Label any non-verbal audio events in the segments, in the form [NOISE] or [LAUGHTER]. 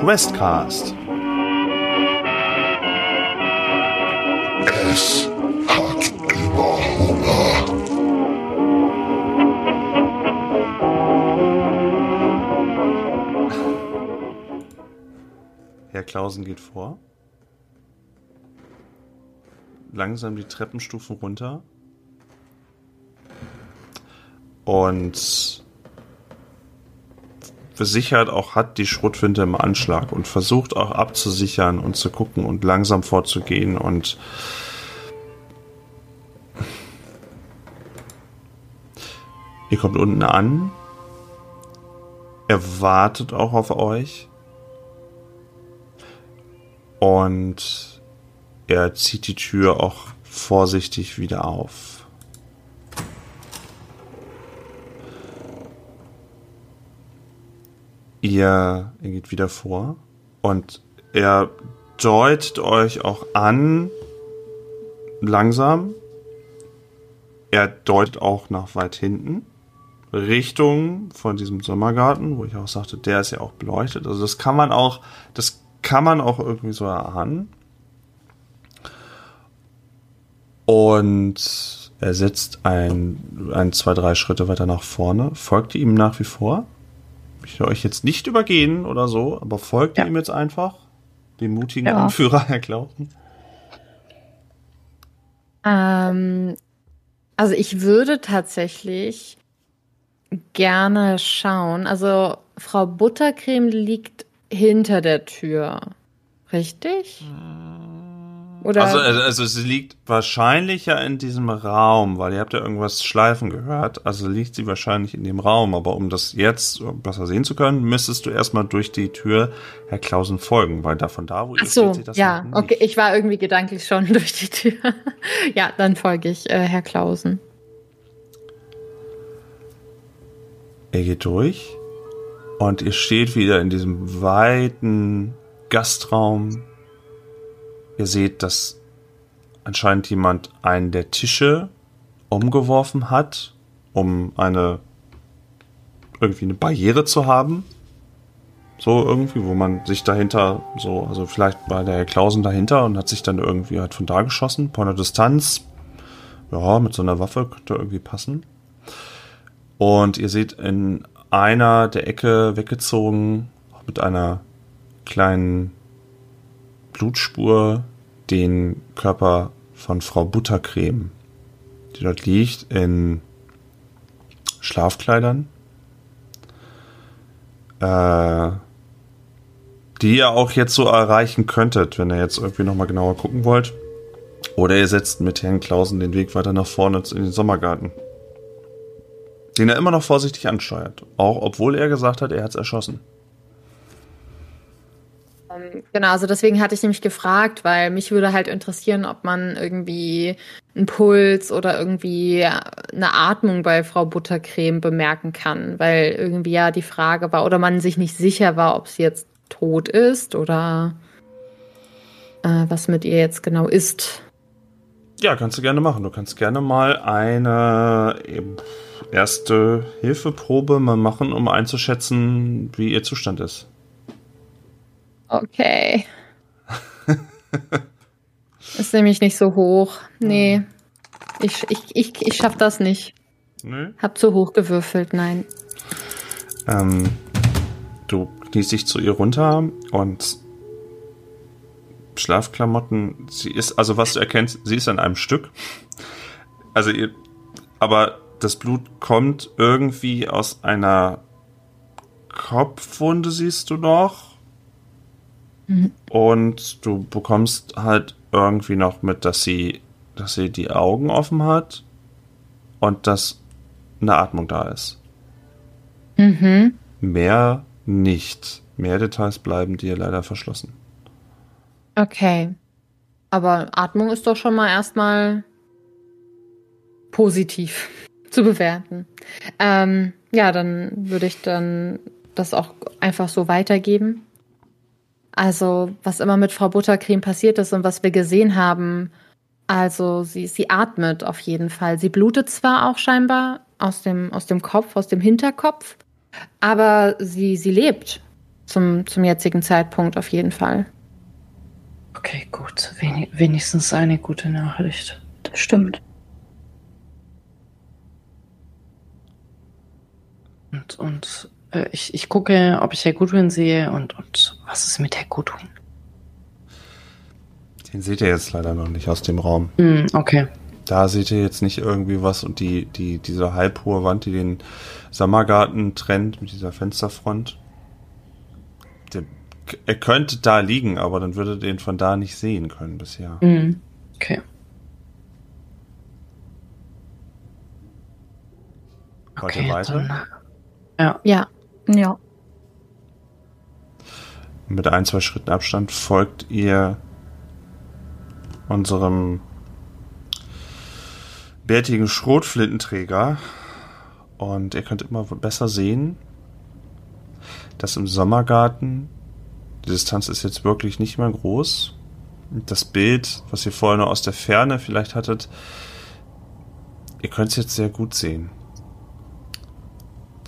Questcast. Es hat immer Hunger. Herr Klausen geht vor. Langsam die Treppenstufen runter. Und versichert auch hat die Schrotflinte im Anschlag und versucht auch abzusichern und zu gucken und langsam vorzugehen und ihr kommt unten an. Er wartet auch auf euch. Und er zieht die Tür auch vorsichtig wieder auf. Ihr, ihr geht wieder vor und er deutet euch auch an, langsam. Er deutet auch nach weit hinten, Richtung von diesem Sommergarten, wo ich auch sagte, der ist ja auch beleuchtet. Also das kann man auch, das kann man auch irgendwie so erahnen. Und er setzt ein, ein, zwei, drei Schritte weiter nach vorne, folgt ihm nach wie vor. Ich will euch jetzt nicht übergehen oder so, aber folgt ja. ihm jetzt einfach, dem mutigen ja. Anführer, [LAUGHS] Herr Klausen. Ähm, also ich würde tatsächlich gerne schauen. Also Frau Buttercreme liegt hinter der Tür. Richtig? Oder? Also, also, also sie liegt wahrscheinlich ja in diesem Raum, weil ihr habt ja irgendwas schleifen gehört. Also liegt sie wahrscheinlich in dem Raum. Aber um das jetzt besser sehen zu können, müsstest du erstmal durch die Tür Herr Klausen folgen, weil davon da, wo Ach so, steht, das ja, okay. Ich war irgendwie gedanklich schon [LAUGHS] durch die Tür. ja, dann folge ich äh, Herr Klausen. Er geht durch und ihr steht wieder in diesem weiten Gastraum. Ihr seht, dass anscheinend jemand einen der Tische umgeworfen hat, um eine irgendwie eine Barriere zu haben. So irgendwie, wo man sich dahinter so, also vielleicht war der Herr Klausen dahinter und hat sich dann irgendwie halt von da geschossen, von der Distanz. Ja, mit so einer Waffe könnte irgendwie passen. Und ihr seht in einer der Ecke weggezogen, mit einer kleinen Blutspur, den Körper von Frau Buttercreme, die dort liegt in Schlafkleidern, äh, die ihr auch jetzt so erreichen könntet, wenn ihr jetzt irgendwie nochmal genauer gucken wollt. Oder ihr setzt mit Herrn Klausen den Weg weiter nach vorne in den Sommergarten den er immer noch vorsichtig ansteuert, auch obwohl er gesagt hat, er hat es erschossen. Ähm, genau, also deswegen hatte ich nämlich gefragt, weil mich würde halt interessieren, ob man irgendwie einen Puls oder irgendwie eine Atmung bei Frau Buttercreme bemerken kann, weil irgendwie ja die Frage war, oder man sich nicht sicher war, ob sie jetzt tot ist oder äh, was mit ihr jetzt genau ist. Ja, kannst du gerne machen. Du kannst gerne mal eine erste Hilfeprobe mal machen, um einzuschätzen, wie ihr Zustand ist. Okay. [LAUGHS] ist nämlich nicht so hoch. Nee. Ich, ich, ich, ich schaff das nicht. Nee? Hab zu hoch gewürfelt, nein. Ähm, du kniest dich zu ihr runter und Schlafklamotten, sie ist, also was du erkennst, sie ist an einem Stück. Also ihr, aber das Blut kommt irgendwie aus einer Kopfwunde, siehst du noch. Mhm. Und du bekommst halt irgendwie noch mit, dass sie, dass sie die Augen offen hat und dass eine Atmung da ist. Mhm. Mehr nicht. Mehr Details bleiben dir leider verschlossen. Okay. Aber Atmung ist doch schon mal erstmal positiv [LAUGHS] zu bewerten. Ähm, ja, dann würde ich dann das auch einfach so weitergeben. Also, was immer mit Frau Buttercreme passiert ist und was wir gesehen haben, also sie, sie atmet auf jeden Fall. Sie blutet zwar auch scheinbar aus dem, aus dem Kopf, aus dem Hinterkopf, aber sie, sie lebt. zum, zum jetzigen Zeitpunkt auf jeden Fall. Okay, gut. Wen wenigstens eine gute Nachricht. Das stimmt. Und, und äh, ich, ich gucke, ob ich Herr Goodwin sehe und, und was ist mit Herr Goodwin? Den seht ihr jetzt leider noch nicht aus dem Raum. Hm, okay. Da seht ihr jetzt nicht irgendwie was und die, die, diese halbhohe Wand, die den Sommergarten trennt mit dieser Fensterfront. Der, er könnte da liegen, aber dann würde den von da nicht sehen können bisher. Hm, okay. Wollt Okay, ihr weiter? dann, ja. Ja. Ja. Mit ein, zwei Schritten Abstand folgt ihr unserem bärtigen Schrotflintenträger und ihr könnt immer besser sehen, dass im Sommergarten die Distanz ist jetzt wirklich nicht mehr groß. Das Bild, was ihr vorher nur aus der Ferne vielleicht hattet, ihr könnt es jetzt sehr gut sehen.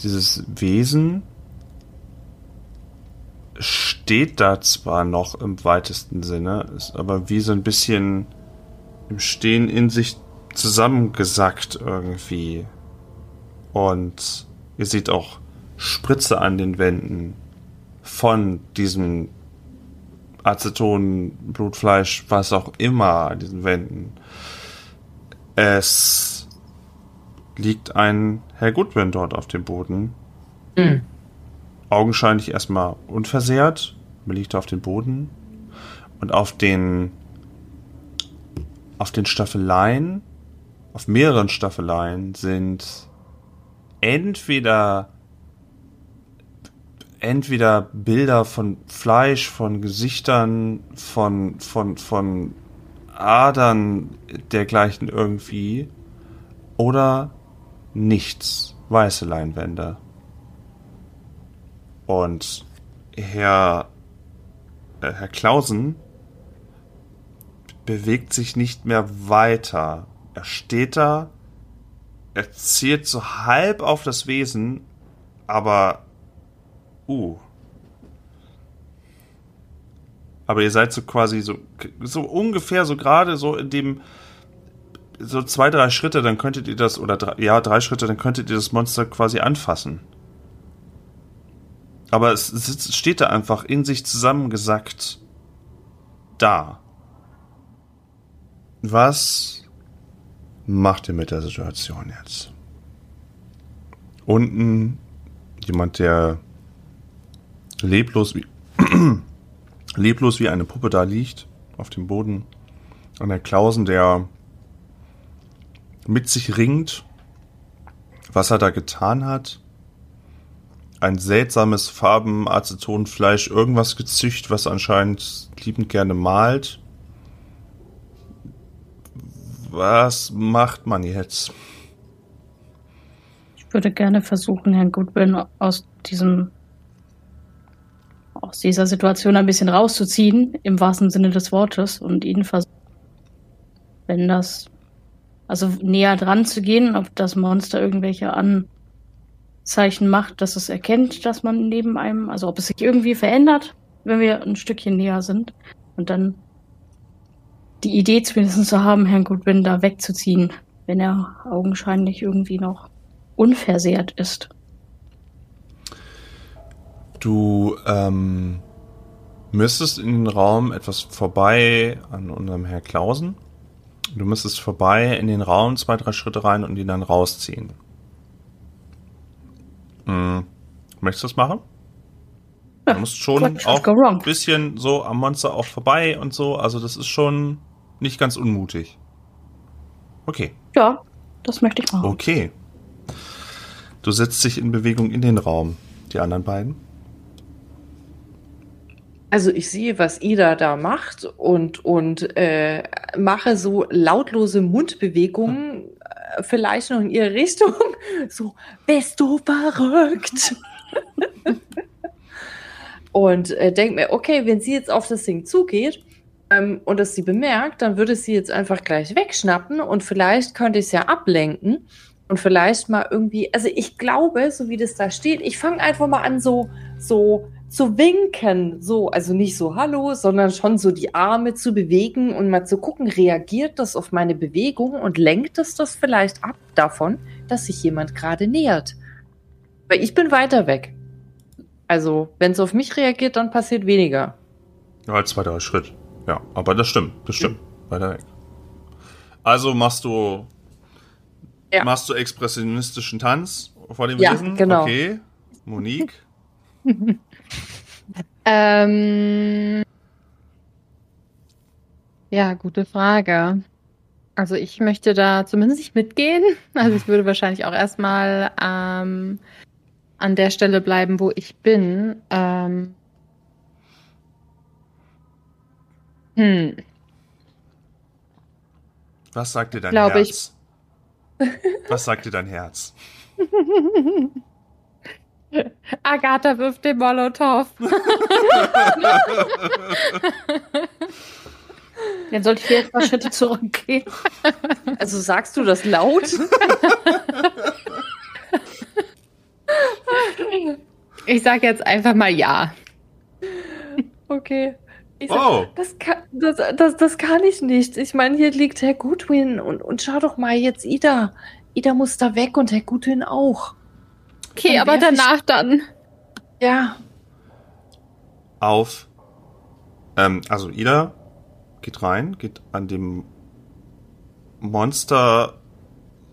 Dieses Wesen steht da zwar noch im weitesten Sinne, ist aber wie so ein bisschen im Stehen in sich zusammengesackt irgendwie. Und ihr seht auch Spritze an den Wänden von diesem Aceton, Blutfleisch, was auch immer an diesen Wänden. Es liegt ein Herr Goodwin dort auf dem Boden, Hm. Augenscheinlich erstmal unversehrt. Man liegt auf dem Boden. Und auf den, auf den Staffeleien, auf mehreren Staffeleien sind entweder, entweder Bilder von Fleisch, von Gesichtern, von, von, von Adern dergleichen irgendwie oder nichts. Weiße Leinwände. Und Herr, äh, Herr Klausen bewegt sich nicht mehr weiter. Er steht da, er zielt so halb auf das Wesen, aber uh. Aber ihr seid so quasi so, so ungefähr so gerade so in dem so zwei, drei Schritte, dann könntet ihr das, oder drei, ja, drei Schritte, dann könntet ihr das Monster quasi anfassen. Aber es sitzt, steht da einfach in sich zusammengesackt da. Was macht ihr mit der Situation jetzt? Unten jemand, der leblos wie [CLEARS THROAT] leblos wie eine Puppe da liegt auf dem Boden. Und der Klausen, der mit sich ringt, was er da getan hat. Ein seltsames Farbenacetonfleisch, irgendwas gezücht, was anscheinend liebend gerne malt. Was macht man jetzt? Ich würde gerne versuchen, Herrn Goodwin aus diesem aus dieser Situation ein bisschen rauszuziehen, im wahrsten Sinne des Wortes, und ihn versuchen, wenn das, also näher dran zu gehen, ob das Monster irgendwelche Anzeichen macht, dass es erkennt, dass man neben einem, also ob es sich irgendwie verändert, wenn wir ein Stückchen näher sind, und dann die Idee zumindest zu haben, Herrn Goodwin da wegzuziehen, wenn er augenscheinlich irgendwie noch unversehrt ist. Du ähm, müsstest in den Raum etwas vorbei an unserem Herr Klausen. Du müsstest vorbei in den Raum zwei, drei Schritte rein und ihn dann rausziehen. Hm. Möchtest du das machen? Ja, Du musst schon auch ein bisschen so am Monster auch vorbei und so. Also das ist schon nicht ganz unmutig. Okay. Ja, das möchte ich machen. Okay. Du setzt dich in Bewegung in den Raum. Die anderen beiden? Also ich sehe, was Ida da macht und, und äh, mache so lautlose Mundbewegungen, äh, vielleicht noch in ihre Richtung. [LAUGHS] So, bist du verrückt? [LAUGHS] und äh, denke mir, okay, wenn sie jetzt auf das Ding zugeht ähm, und es sie bemerkt, dann würde sie jetzt einfach gleich wegschnappen und vielleicht könnte ich es ja ablenken und vielleicht mal irgendwie, also ich glaube, so wie das da steht, ich fange einfach mal an, so, so zu winken, so, also nicht so Hallo, sondern schon so die Arme zu bewegen und mal zu gucken, reagiert das auf meine Bewegung und lenkt es das vielleicht ab davon, dass sich jemand gerade nähert. Weil ich bin weiter weg. Also, wenn es auf mich reagiert, dann passiert weniger. Ja, als zweiter Schritt. Ja, aber das stimmt, das stimmt. Weiter weg. Also machst du Ja. machst du expressionistischen Tanz vor dem Ja, Wesen? genau. Okay. Monique? [LAUGHS] Ähm, ja, gute Frage. Also ich möchte da zumindest nicht mitgehen. Also ich würde wahrscheinlich auch erstmal ähm, an der Stelle bleiben, wo ich bin. Ähm, hm, Was sagt dir dein Glaube ich- Herz? Was sagt dir dein Herz? [LAUGHS] [LAUGHS] Agatha wirft den Molotow. [LAUGHS] Dann sollte ich vielleicht ein paar Schritte zurückgehen. Also sagst du das laut? [LAUGHS] Ich sage jetzt einfach mal ja. Okay. Ich sag, Oh. das, kann, das, das, das kann ich nicht. Ich meine, hier liegt Herr Goodwin und, und schau doch mal jetzt Ida. Ida muss da weg und Herr Goodwin auch. Okay, Dann aber danach dann. Ja. Auf. Ähm, also Ida geht rein, geht an dem Monster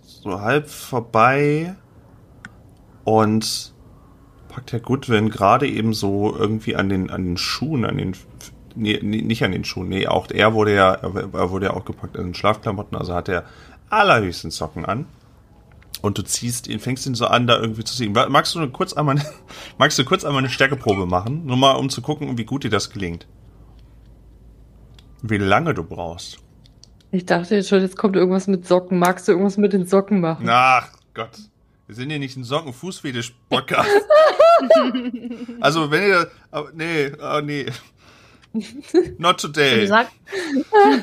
so halb vorbei und packt Herr Goodwin gerade eben so irgendwie an den, an den Schuhen, an den, nee, nicht an den Schuhen, nee, auch er wurde ja, er wurde ja auch gepackt an den Schlafklamotten, also hat er allerhöchstens Socken an. Und du ziehst ihn, fängst ihn so an, da irgendwie zu ziehen. Magst du kurz einmal, [LAUGHS] magst du kurz einmal eine Stärkeprobe machen? Nur mal, um zu gucken, wie gut dir das gelingt. Wie lange du brauchst. Ich dachte jetzt schon, jetzt kommt irgendwas mit Socken. Magst du irgendwas mit den Socken machen? Ach Gott. Wir sind hier nicht ein Socken-Fußfetisch-Podcast. [LAUGHS] also, wenn ihr, aber, nee, oh, nee. Not Wie today. gesagt,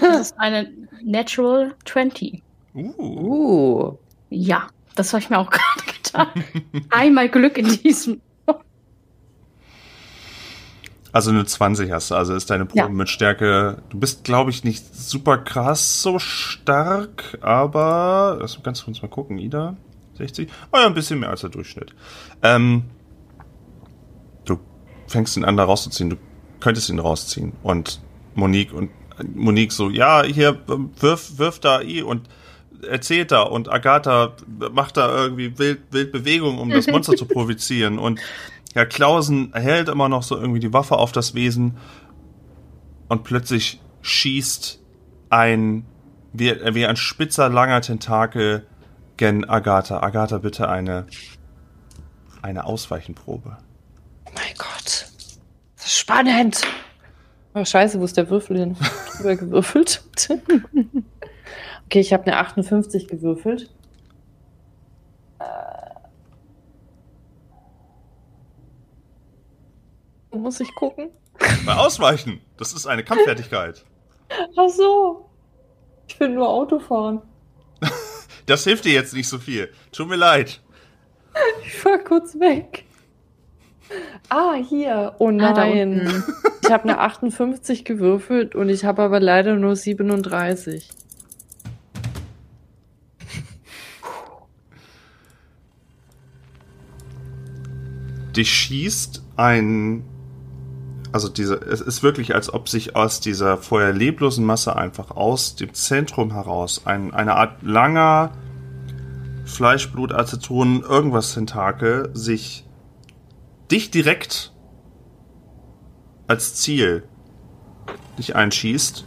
das ist eine Natural 20. Uh. Uh. Ja, das habe ich mir auch [LAUGHS] gerade gedacht. [LAUGHS] Einmal Glück in diesem. Also eine 20 hast du, also ist deine Probe Ja. mit Stärke. Du bist, glaube ich, nicht super krass so stark, aber das kannst du uns mal gucken, Ida. 60? Oh ja, ein bisschen mehr als der Durchschnitt. Ähm, du fängst ihn an, da rauszuziehen. Du könntest ihn rausziehen. Und Monique und Monique so, ja, hier, wirf, wirf da I und erzählt da und Agatha macht da irgendwie wild, wild Bewegung, um das [LAUGHS] Monster zu provozieren und Herr Klausen hält immer noch so irgendwie die Waffe auf das Wesen und plötzlich schießt ein, wie, wie ein spitzer, langer Tentakel gen Agatha. Agatha, bitte eine, eine Ausweichenprobe. Oh mein Gott. Das ist spannend. Oh, scheiße, wo ist der Würfel hin? [LAUGHS] Drüber gewürfelt. Okay, ich habe eine 58 gewürfelt. Wo muss ich gucken? Bei Ausweichen, das ist eine Kampffertigkeit. Ach so. Ich will nur Auto fahren. [LAUGHS] Das hilft dir jetzt nicht so viel. Tut mir leid. [LAUGHS] Ich fahr kurz weg. Ah, hier. Oh Ah, da nein. unten. ich habe eine [LAUGHS] 58 gewürfelt und ich habe aber leider nur 37. Dich schießt ein. Also diese, es ist wirklich, als ob sich aus dieser vorher leblosen Masse einfach aus dem Zentrum heraus ein, eine Art langer Fleischblut, Aceton, irgendwas Tentakel sich dich direkt als Ziel dich einschießt.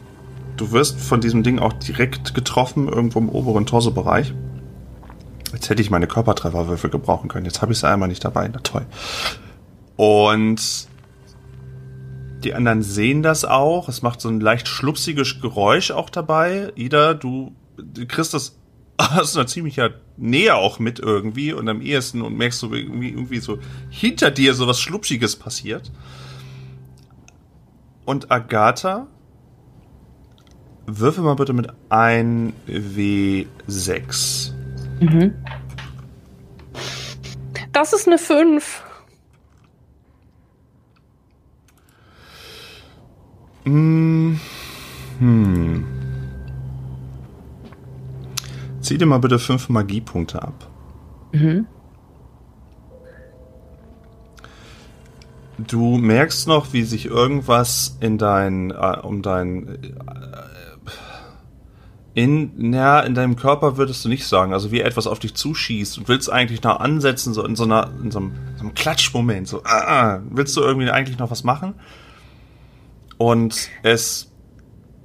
Du wirst von diesem Ding auch direkt getroffen, irgendwo im oberen Torsobereich. Jetzt hätte ich meine Körpertrefferwürfel gebrauchen können. Jetzt habe ich sie einmal nicht dabei. Na toll. Und die anderen sehen das auch. Es macht so ein leicht schlupsiges Geräusch auch dabei. Ida, du, du kriegst das [LAUGHS] aus einer ziemlicher Nähe auch mit irgendwie und am ehesten und merkst du irgendwie, irgendwie so hinter dir so was Schlupsiges passiert. Und Agatha, würfel mal bitte mit 1W6. Mhm. Das ist eine 5. Hm. hm. Zieh dir mal bitte fünf Magiepunkte ab. Mhm. Du merkst noch, wie sich irgendwas in dein, äh, um dein, äh, in, ja, in deinem Körper würdest du nicht sagen, also wie etwas auf dich zuschießt und willst eigentlich noch ansetzen, so in so einer, in so einem, so einem Klatschmoment, so, ah, ah, willst du irgendwie eigentlich noch was machen? Und es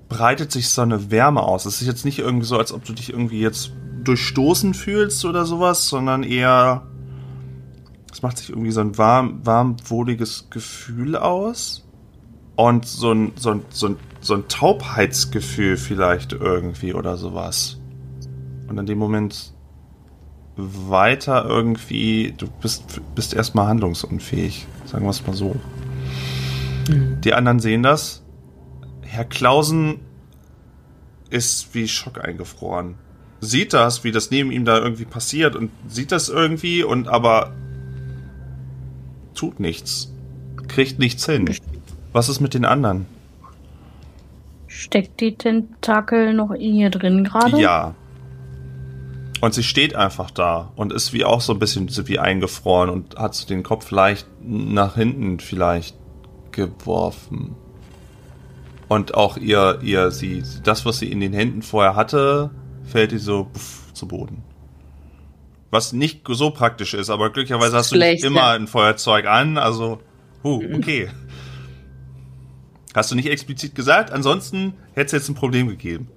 breitet sich so eine Wärme aus. Es ist jetzt nicht irgendwie so, als ob du dich irgendwie jetzt durchstoßen fühlst oder sowas, sondern eher, es macht sich irgendwie so ein warm, warm, wohliges Gefühl aus. Und so ein, so ein, so ein, so ein Taubheitsgefühl vielleicht irgendwie oder sowas. Und in dem Moment weiter irgendwie, du bist, bist erstmal handlungsunfähig, sagen wir es mal so. Die anderen sehen das. Herr Klausen ist wie Schock eingefroren. Sieht das, wie das neben ihm da irgendwie passiert und sieht das irgendwie und aber tut nichts. Kriegt nichts hin. Was ist mit den anderen? Steckt die Tentakel noch in ihr drin gerade? Ja. Und sie steht einfach da und ist wie auch so ein bisschen so wie eingefroren und hat so den Kopf leicht nach hinten vielleicht geworfen. Und auch ihr, ihr, sie, das, was sie in den Händen vorher hatte, fällt ihr so puff, zu Boden. Was nicht so praktisch ist, aber glücklicherweise hast du Schlecht, nicht immer ja. ein Feuerzeug an, also, huh, okay. Hast du nicht explizit gesagt, ansonsten hätte es jetzt ein Problem gegeben.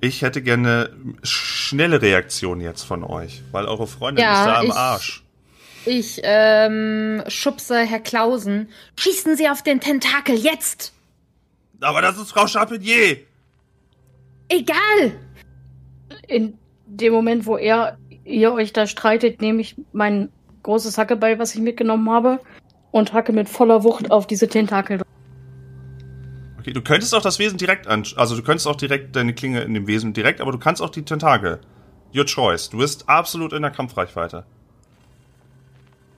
Ich hätte gerne schnelle Reaktion jetzt von euch, weil eure Freundin Ja, ist da am ich- Arsch. Ich ähm, schubse Herr Klausen. Schießen Sie auf den Tentakel jetzt! Aber das ist Frau Charpentier! Egal! In dem Moment, wo er, ihr euch da streitet, nehme ich mein großes Hackebeil, was ich mitgenommen habe, und hacke mit voller Wucht auf diese Tentakel. Okay, du könntest auch das Wesen direkt an, also du könntest auch direkt deine Klinge in dem Wesen direkt, aber du kannst auch die Tentakel. Your choice. Du bist absolut in der Kampfreichweite.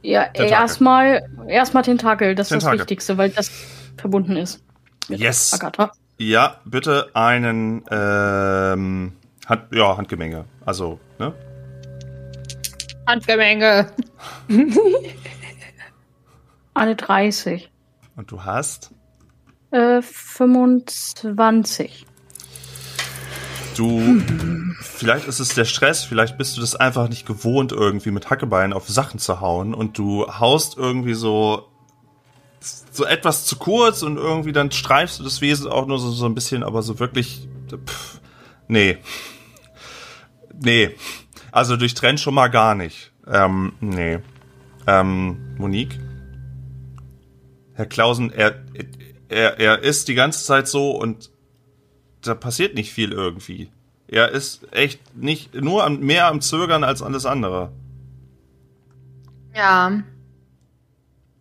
Ja, erstmal erstmal Tentakel, das ist Tentakel. das Wichtigste, weil das verbunden ist. Mit Yes. Agatha. Ja, bitte einen ähm, Hand, ja, Handgemenge. Also, ne? Handgemenge. [LAUGHS] Eine 30. Und du hast. Äh, 25. Du. Vielleicht ist es der Stress, vielleicht bist du das einfach nicht gewohnt, irgendwie mit Hackebeinen auf Sachen zu hauen und du haust irgendwie so. so etwas zu kurz und irgendwie dann streifst du das Wesen auch nur so, so ein bisschen, aber so wirklich. Pff, nee. Nee. Also durchtrennt schon mal gar nicht. Ähm, nee. Ähm, Monique? Herr Klausen, er, er, er ist die ganze Zeit so und da passiert nicht viel irgendwie. Er ist echt nicht nur am, mehr am Zögern als alles andere. Ja.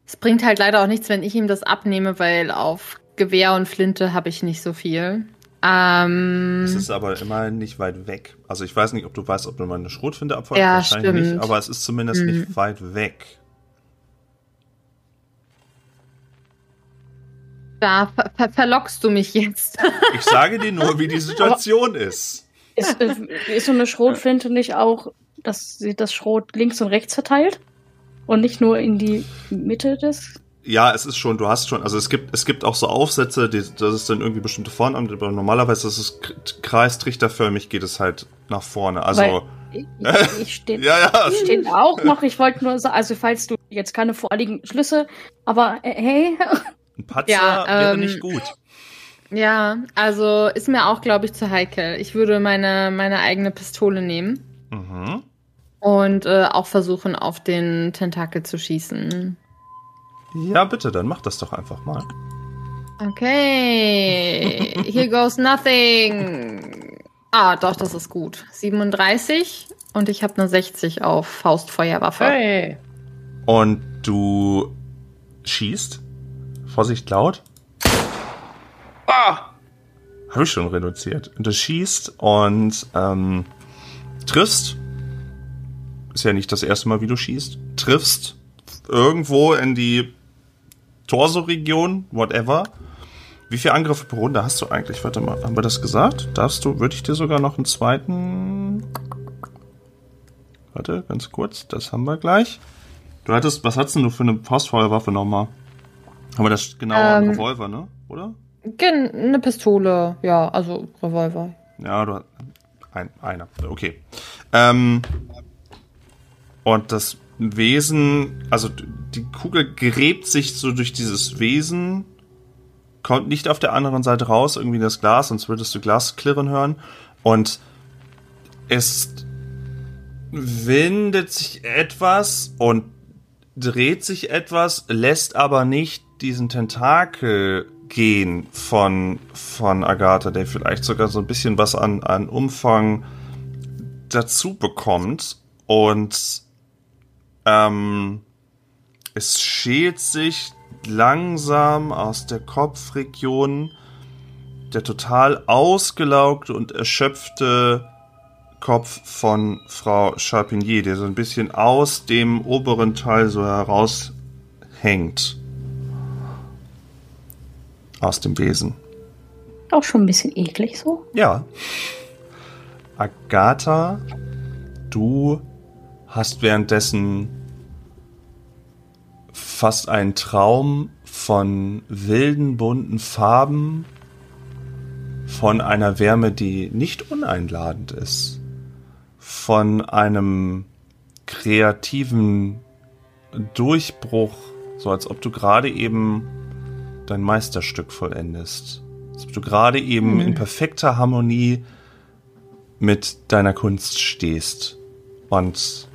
Es bringt halt leider auch nichts, wenn ich ihm das abnehme, weil auf Gewehr und Flinte habe ich nicht so viel. Ähm, Es ist aber immerhin nicht weit weg. Also ich weiß nicht, ob du weißt, ob du mal eine Schrotflinte abfeuert. Ja, Wahrscheinlich stimmt. nicht, aber es ist zumindest Hm. nicht weit weg. Da ver ver verlockst du mich jetzt. [LAUGHS] Ich sage dir nur, wie die Situation ist. Ist, ist so eine Schrotflinte nicht auch, dass sie das Schrot links und rechts verteilt? Und nicht nur in die Mitte des. Ja, es ist schon, du hast schon, also es gibt, es gibt auch so Aufsätze, die, das ist dann irgendwie bestimmte Formen, aber normalerweise ist es kreistrichterförmig, geht es halt nach vorne. Also, Weil ich, [LAUGHS] ich, ich stehe ja, ja, steht auch noch. Ich wollte nur sagen, also falls du jetzt keine vorliegenden Schlüsse, aber äh, hey, ein Patzer Ja, wäre ähm, nicht gut. ja, also ist mir auch, glaube ich, zu heikel. Ich würde meine, meine eigene Pistole nehmen Mhm. und äh, auch versuchen, auf den Tentakel zu schießen. Ja, bitte, dann mach das doch einfach mal. Okay, here goes nothing. Ah, doch, das ist gut. 37 und ich habe eine 60 auf Faustfeuerwaffe. Hey. Und du schießt. Vorsicht laut. Ah! Habe ich schon reduziert. Und du schießt und ähm, triffst. Ist ja nicht das erste Mal, wie du schießt. Triffst irgendwo in die Torso-Region, whatever. Wie viele Angriffe pro Runde hast du eigentlich? Warte mal, haben wir das gesagt? Darfst du, würde ich dir sogar noch einen zweiten. Warte, ganz kurz, das haben wir gleich. Du hattest, was hattest denn du für eine Faustfeuerwaffe nochmal? Haben wir das genau ähm, Ähm, Revolver, ne? Oder? Gen- Eine Pistole, ja, also Revolver. Ja, du ein, einer. Okay. Ähm, und das Wesen, also die Kugel gräbt sich so durch dieses Wesen, kommt nicht auf der anderen Seite raus, irgendwie in das Glas, sonst würdest du Glas klirren hören. Und es windet sich etwas und dreht sich etwas, lässt aber nicht diesen Tentakel gehen von, von Agatha, der vielleicht sogar so ein bisschen was an, an Umfang dazu bekommt. Und ähm, es schält sich langsam aus der Kopfregion der total ausgelaugte und erschöpfte Kopf von Frau Charpinier, der so ein bisschen aus dem oberen Teil so heraushängt. Aus dem Wesen. Auch schon ein bisschen eklig so. Ja. Agatha, du hast währenddessen fast einen Traum von wilden, bunten Farben, von einer Wärme, die nicht uneinladend ist, von einem kreativen Durchbruch, so als ob du gerade eben dein Meisterstück vollendest. Ob du gerade eben in perfekter Harmonie mit deiner Kunst stehst und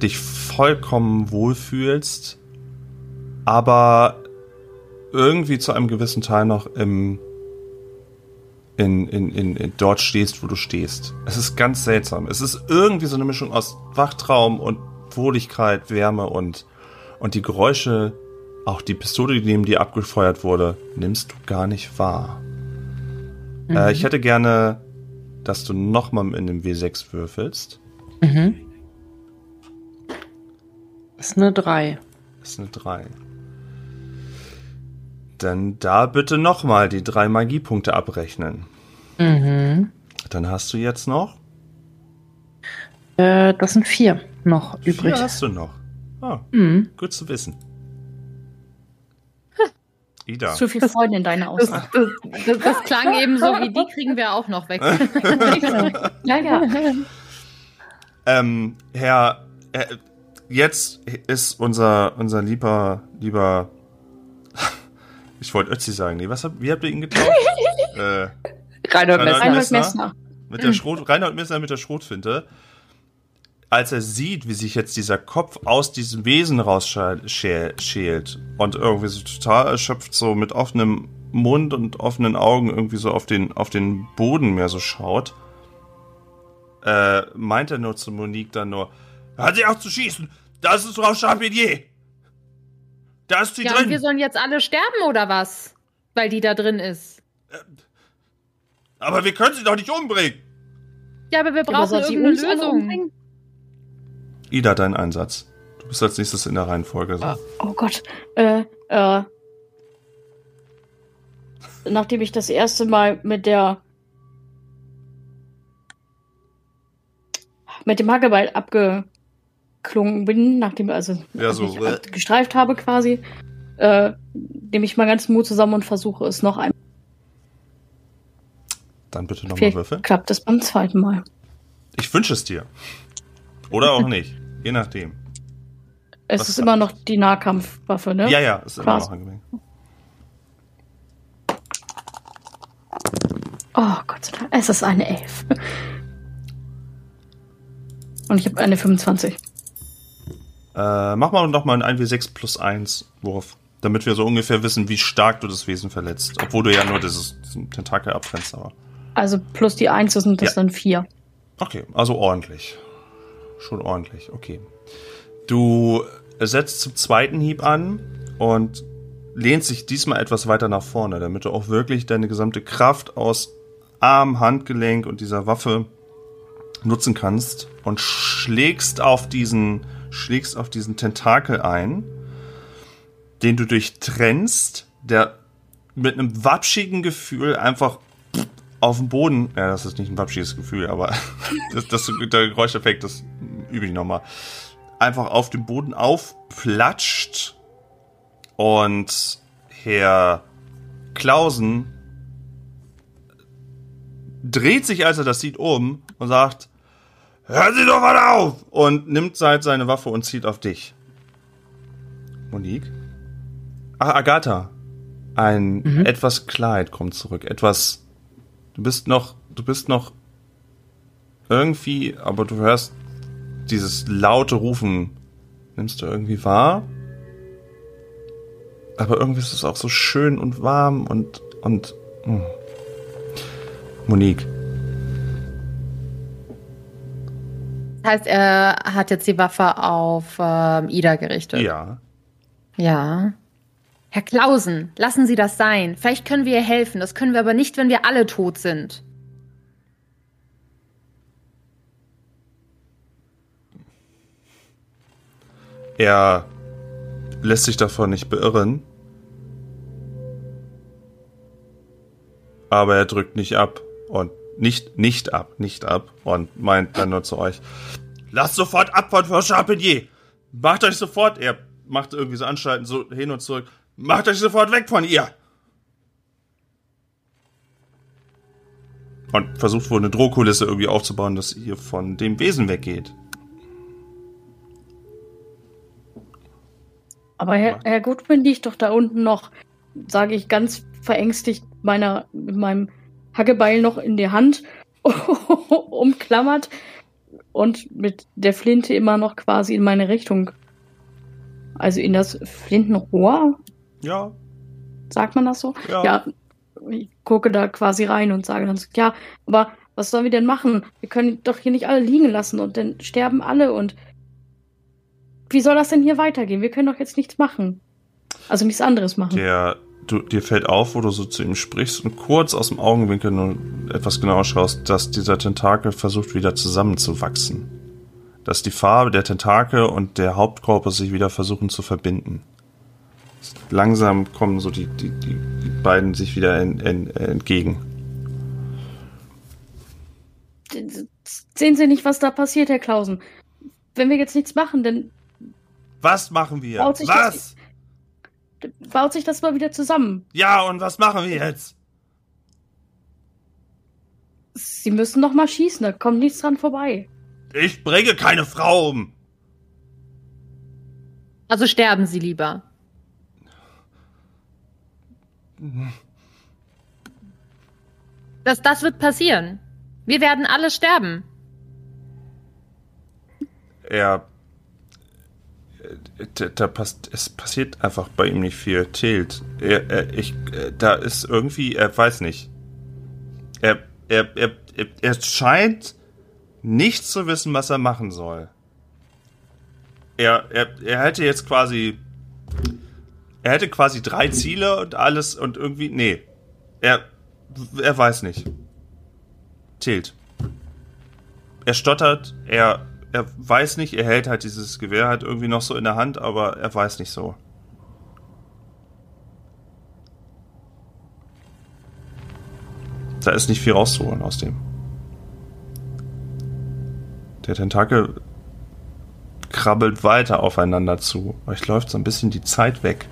dich vollkommen wohlfühlst, aber irgendwie zu einem gewissen Teil noch im in, in, in, in dort stehst, wo du stehst. Es ist ganz seltsam. Es ist irgendwie so eine Mischung aus Wachtraum und Wohligkeit, Wärme und, und die Geräusche, auch die Pistole, die neben dir abgefeuert wurde, nimmst du gar nicht wahr. Äh, ich hätte gerne, dass du nochmal in dem W6 würfelst. Mhm. Das ist eine 3. Das ist eine 3. Dann da bitte nochmal die drei Magiepunkte abrechnen. Mhm. Dann hast du jetzt noch. Äh, das sind vier noch übrig. Vier hast du noch. Ah, Mhm. gut zu wissen. Ida. Zu viel Freude in deiner Das, Aussage. das, das, das klang eben so, wie die kriegen wir auch noch weg. [LAUGHS] ja, ja. Ähm, Herr, äh, jetzt ist unser, unser lieber, lieber, [LAUGHS] ich wollte Ötzi sagen, nee, was habt, wie habt ihr ihn getauft? [LAUGHS] äh, Reinhold Reinhold Messner. Reinhold Messner? Messner. mit der Schrot, Reinhold Messner mit der Schrotfinte. Als er sieht, wie sich jetzt dieser Kopf aus diesem Wesen rausschält und irgendwie so total erschöpft so mit offenem Mund und offenen Augen irgendwie so auf den, auf den Boden mehr so schaut, äh, meint er nur zu Monique dann nur, hat sie auch zu schießen, das ist Frau Charpentier. Da ist sie Ja, und wir drin. sollen jetzt alle sterben oder was? Weil die da drin ist. Aber wir können sie doch nicht umbringen. Ja, aber wir Aber brauchen sie irgendeine Lösung. Ida, dein Einsatz. Du bist als nächstes in der Reihenfolge. Ah. Oh Gott. Äh, äh. Nachdem ich das erste Mal mit der mit dem Hackebeil abgeklungen bin, nachdem also Ja, so, ich ab- gestreift habe quasi, äh, nehme ich mal ganz Mut zusammen und versuche es noch einmal. Dann bitte nochmal würfeln. klappt es beim zweiten Mal. Ich wünsche es dir. Oder auch nicht. Je nachdem. Es Was ist immer noch die Nahkampfwaffe, ne? Ja, ja, ist immer noch angenehm. Oh Gott sei Dank, es ist eine Elf. Und ich habe eine 25. Äh, mach mal noch mal einen 1w6 plus 1 Wurf. Damit wir so ungefähr wissen, wie stark du das Wesen verletzt. Obwohl du ja nur dieses, diesen Tentakel abtrennst, aber. Also plus die 1 sind das Ja. dann 4. Okay, also ordentlich. Schon ordentlich, okay. Du setzt zum zweiten Hieb an und lehnst dich diesmal etwas weiter nach vorne, damit du auch wirklich deine gesamte Kraft aus Arm, Handgelenk und dieser Waffe nutzen kannst und schlägst auf diesen, schlägst auf diesen Tentakel ein. den du durchtrennst, der mit einem wapschigen Gefühl einfach auf dem Boden, ja, das ist nicht ein wapschiges Gefühl, aber [LAUGHS] das, das, der Geräuscheffekt, das übe ich nochmal, einfach auf dem Boden aufplatscht und Herr Klausen dreht sich, als er das sieht, um und sagt, Hören Sie doch mal auf! Und nimmt seit seine Waffe und zielt auf dich. Monique? Ach, Agatha. Ein Mhm. etwas Kleid kommt zurück. Etwas. Du bist noch. Du bist noch. Irgendwie, aber du hörst dieses laute Rufen. Nimmst du irgendwie wahr? Aber irgendwie ist es auch so schön und warm und. und. hm. Monique. Das heißt, er hat jetzt die Waffe auf ähm, Ida gerichtet. Ja. Ja. Herr Klausen, lassen Sie das sein. Vielleicht können wir ihr helfen. Das können wir aber nicht, wenn wir alle tot sind. Er lässt sich davon nicht beirren. Aber er drückt nicht ab und nicht, nicht ab, nicht ab und meint dann nur zu euch, lasst sofort ab von Frau Charpentier. Macht euch sofort, er macht irgendwie so Anstalten so hin und zurück, macht euch sofort weg von ihr. Und versucht wohl eine Drohkulisse irgendwie aufzubauen, dass ihr von dem Wesen weggeht. Aber Herr, Herr Goodwin liegt doch da unten noch, sage ich ganz verängstigt, meiner, mit meinem Hackebeil noch in der Hand [LAUGHS] umklammert und mit der Flinte immer noch quasi in meine Richtung. Also in das Flintenrohr, Ja, sagt man das so? Ja. ja ich gucke da quasi rein und sage dann so, ja, aber was sollen wir denn machen? Wir können doch hier nicht alle liegen lassen und dann sterben alle und wie soll das denn hier weitergehen? Wir können doch jetzt nichts machen. Also nichts anderes machen. Der, du, dir fällt auf, wo du so zu ihm sprichst und kurz aus dem Augenwinkel nur etwas genauer schaust, dass dieser Tentakel versucht wieder zusammenzuwachsen. Dass die Farbe der Tentakel und der Hauptkorpus sich wieder versuchen zu verbinden. Langsam kommen so die, die, die, die beiden sich wieder en, en, entgegen. Sehen Sie nicht, was da passiert, Herr Klausen? Wenn wir jetzt nichts machen, dann Was machen wir? Was? das- baut sich das mal wieder zusammen. Ja, und was machen wir jetzt? Sie müssen noch mal schießen, da kommt nichts dran vorbei. Ich bringe keine Frau um. Also sterben Sie lieber. Das, das wird passieren. Wir werden alle sterben. er da, passt, es passiert einfach bei ihm nicht viel. Tilt. Er, er, ich, äh, da ist irgendwie, er weiß nicht. Er, er, er, er, er scheint nicht zu wissen, was er machen soll. Er, er, er hätte jetzt quasi, er hätte quasi drei Ziele und alles und irgendwie, nee. Er, er weiß nicht. Tilt. Er stottert, er, er weiß nicht, er hält halt dieses Gewehr halt irgendwie noch so in der Hand, aber er weiß nicht so. Da ist nicht viel rauszuholen aus dem. Der Tentakel krabbelt weiter aufeinander zu. Euch läuft so ein bisschen die Zeit weg.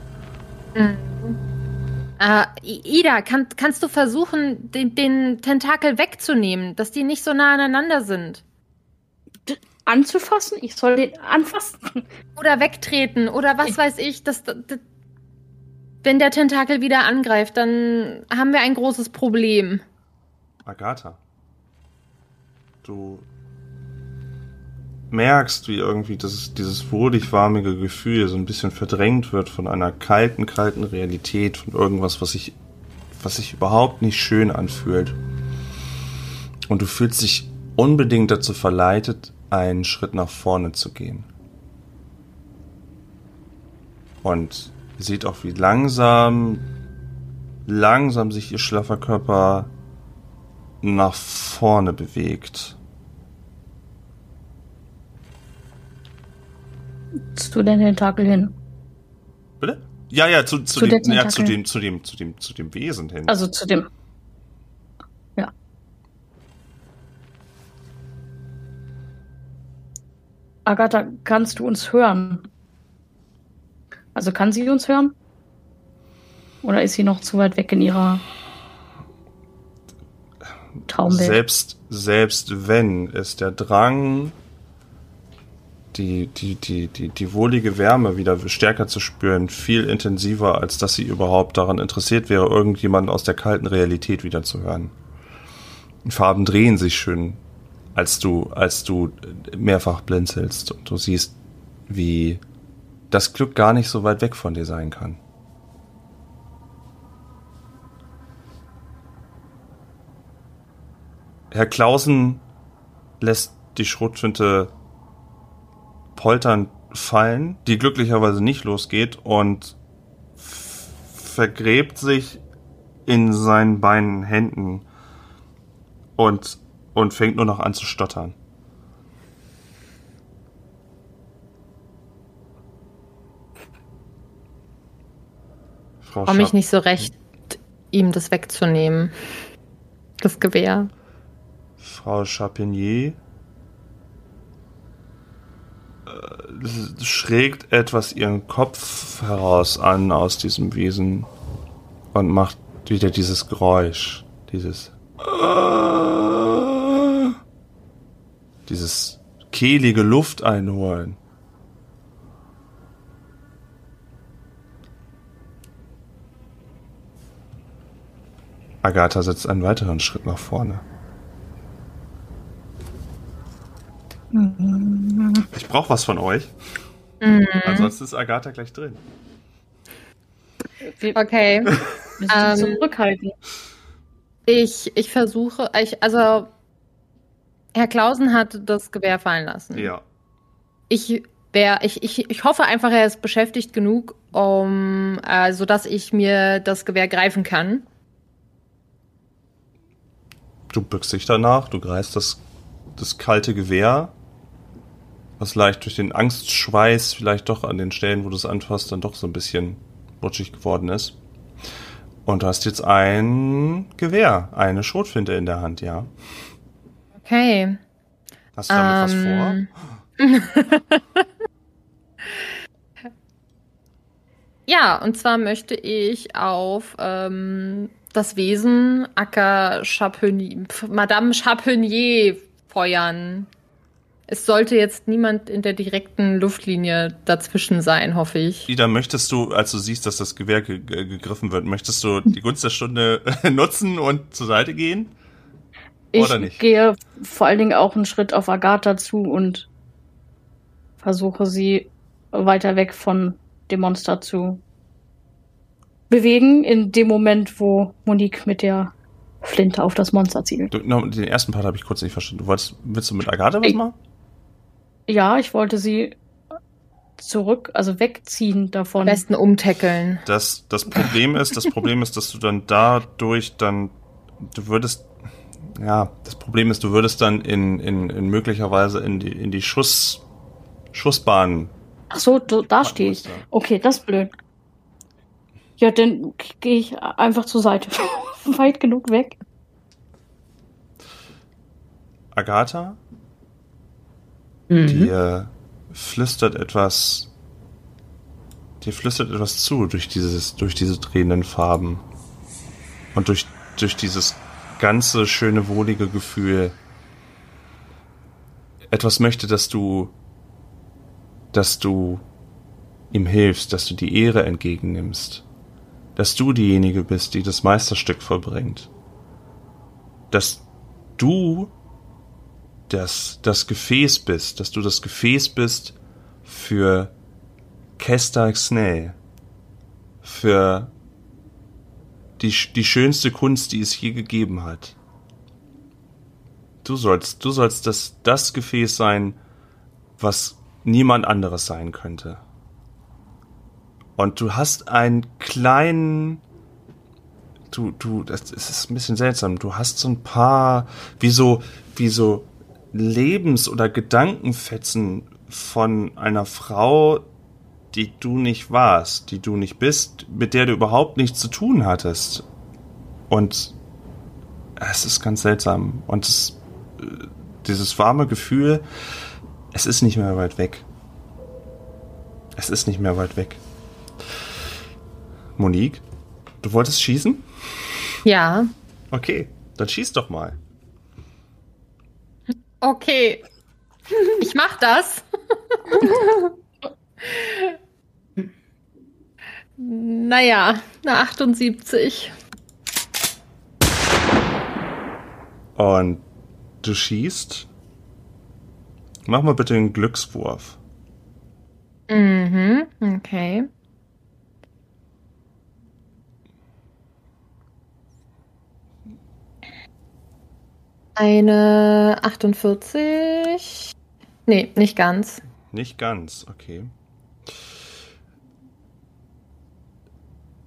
Äh, I- Ida, kann, kannst du versuchen, den, den Tentakel wegzunehmen, dass die nicht so nah aneinander sind? Anzufassen? Ich soll den anfassen. Oder wegtreten oder was weiß ich, dass, dass, wenn der Tentakel wieder angreift, dann haben wir ein großes Problem. Agatha. Du merkst, wie irgendwie das, dieses wohlig-warmige Gefühl so ein bisschen verdrängt wird von einer kalten, kalten Realität, von irgendwas, was sich, was sich überhaupt nicht schön anfühlt. Und du fühlst dich unbedingt dazu verleitet, einen Schritt nach vorne zu gehen. Und ihr seht auch, wie langsam, langsam sich ihr schlaffer Körper nach vorne bewegt. Du den Tentakel hin? Bitte? Ja, ja, zu, zu, Zu dem, ja, zu dem, zu dem, zu dem, zu dem Wesen hin. Also zu dem. Agatha, kannst du uns hören? Also kann sie uns hören? Oder ist sie noch zu weit weg in ihrer Traumwelt? Selbst, selbst wenn ist der Drang, die, die, die, die, die wohlige Wärme wieder stärker zu spüren, viel intensiver, als dass sie überhaupt daran interessiert wäre, irgendjemanden aus der kalten Realität wieder zu hören. Die Farben drehen sich schön, als du, als du mehrfach blinzelst und du siehst, wie das Glück gar nicht so weit weg von dir sein kann. Herr Clausen lässt die Schrotflinte polternd fallen, die glücklicherweise nicht losgeht und vergräbt sich in seinen beiden Händen und, und fängt nur noch an zu stottern. Frau Komme ich nicht so recht, ihm das wegzunehmen. Das Gewehr. Frau Chapinier äh, schrägt etwas ihren Kopf heraus an aus diesem Wesen und macht wieder dieses Geräusch, dieses äh, dieses kehlige Luft einholen. Agatha setzt einen weiteren Schritt nach vorne. Ich brauche was von euch. Ansonsten ist Agatha gleich drin. Okay. müssen Ähm, zurückhalten. Ich, ich versuche, ich, also Herr Clausen hat das Gewehr fallen lassen. Ja. Ich wär, ich, ich, ich hoffe einfach, er ist beschäftigt genug, um, äh, sodass ich mir das Gewehr greifen kann. Du bückst dich danach, du greifst das, das kalte Gewehr, was leicht durch den Angstschweiß vielleicht doch an den Stellen, wo du es anfasst, dann doch so ein bisschen rutschig geworden ist. Und du hast jetzt ein Gewehr, eine Schrotflinte in der Hand, ja. Okay. Hast du damit Ähm, was vor? [LAUGHS] Ja, und zwar möchte ich auf ähm, das Wesen Acker Chapenier, Madame Chapenier feuern. Es sollte jetzt niemand in der direkten Luftlinie dazwischen sein, hoffe ich. Ida, möchtest du, als du siehst, dass das Gewehr ge ge gegriffen wird, möchtest du die Gunst der Stunde [LAUGHS] nutzen und zur Seite gehen? Ich oder nicht? gehe vor allen Dingen auch einen Schritt auf Agatha zu und versuche sie weiter weg von dem Monster zu bewegen, in dem Moment, wo Monique mit der Flinte auf das Monster zielt. Du, no, den ersten Part habe ich kurz nicht verstanden. Du wolltest, willst du mit Agatha was Ich- machen? Ja, ich wollte sie zurück, also wegziehen Am davon. besten umtackeln. Das, das Problem ist, das Problem ist, dass du dann dadurch dann, du würdest, ja, das Problem ist, du würdest dann in, in, in möglicherweise in die, in die Schuss, Schussbahn. Ach so, du, da stehe ich. Okay, das ist blöd. Ja, dann gehe ich einfach zur Seite. [LAUGHS] Weit genug weg. Agatha, Mhm. dir flüstert etwas, dir flüstert etwas zu durch dieses, durch diese drehenden Farben. Und durch, durch dieses ganze schöne, wohlige Gefühl. Etwas möchte, dass du, dass du ihm hilfst, dass du die Ehre entgegennimmst. Dass du diejenige bist, die das Meisterstück vollbringt. Dass du das, das Gefäß bist, dass du das Gefäß bist für Kester Xnell, für die, die schönste Kunst, die es je gegeben hat. Du sollst, du sollst das, das Gefäß sein, was niemand anderes sein könnte. Und du hast einen kleinen, du, du, das, ist ein bisschen seltsam. Du hast so ein paar, wie so, wie so Lebens- oder Gedankenfetzen von einer Frau, die du nicht warst, die du nicht bist, mit der du überhaupt nichts zu tun hattest. Und es ist ganz seltsam. Und es, äh, dieses warme Gefühl, es ist nicht mehr weit weg. Es ist nicht mehr weit weg. Monique, du wolltest schießen? Ja. Okay, dann schieß doch mal. Okay. [LAUGHS] Ich mach das. [LAUGHS] naja, eine 78. Und du schießt. Mach mal bitte einen Glückswurf. Mhm, okay. Eine 48. Nee, nicht ganz. Nicht ganz, okay.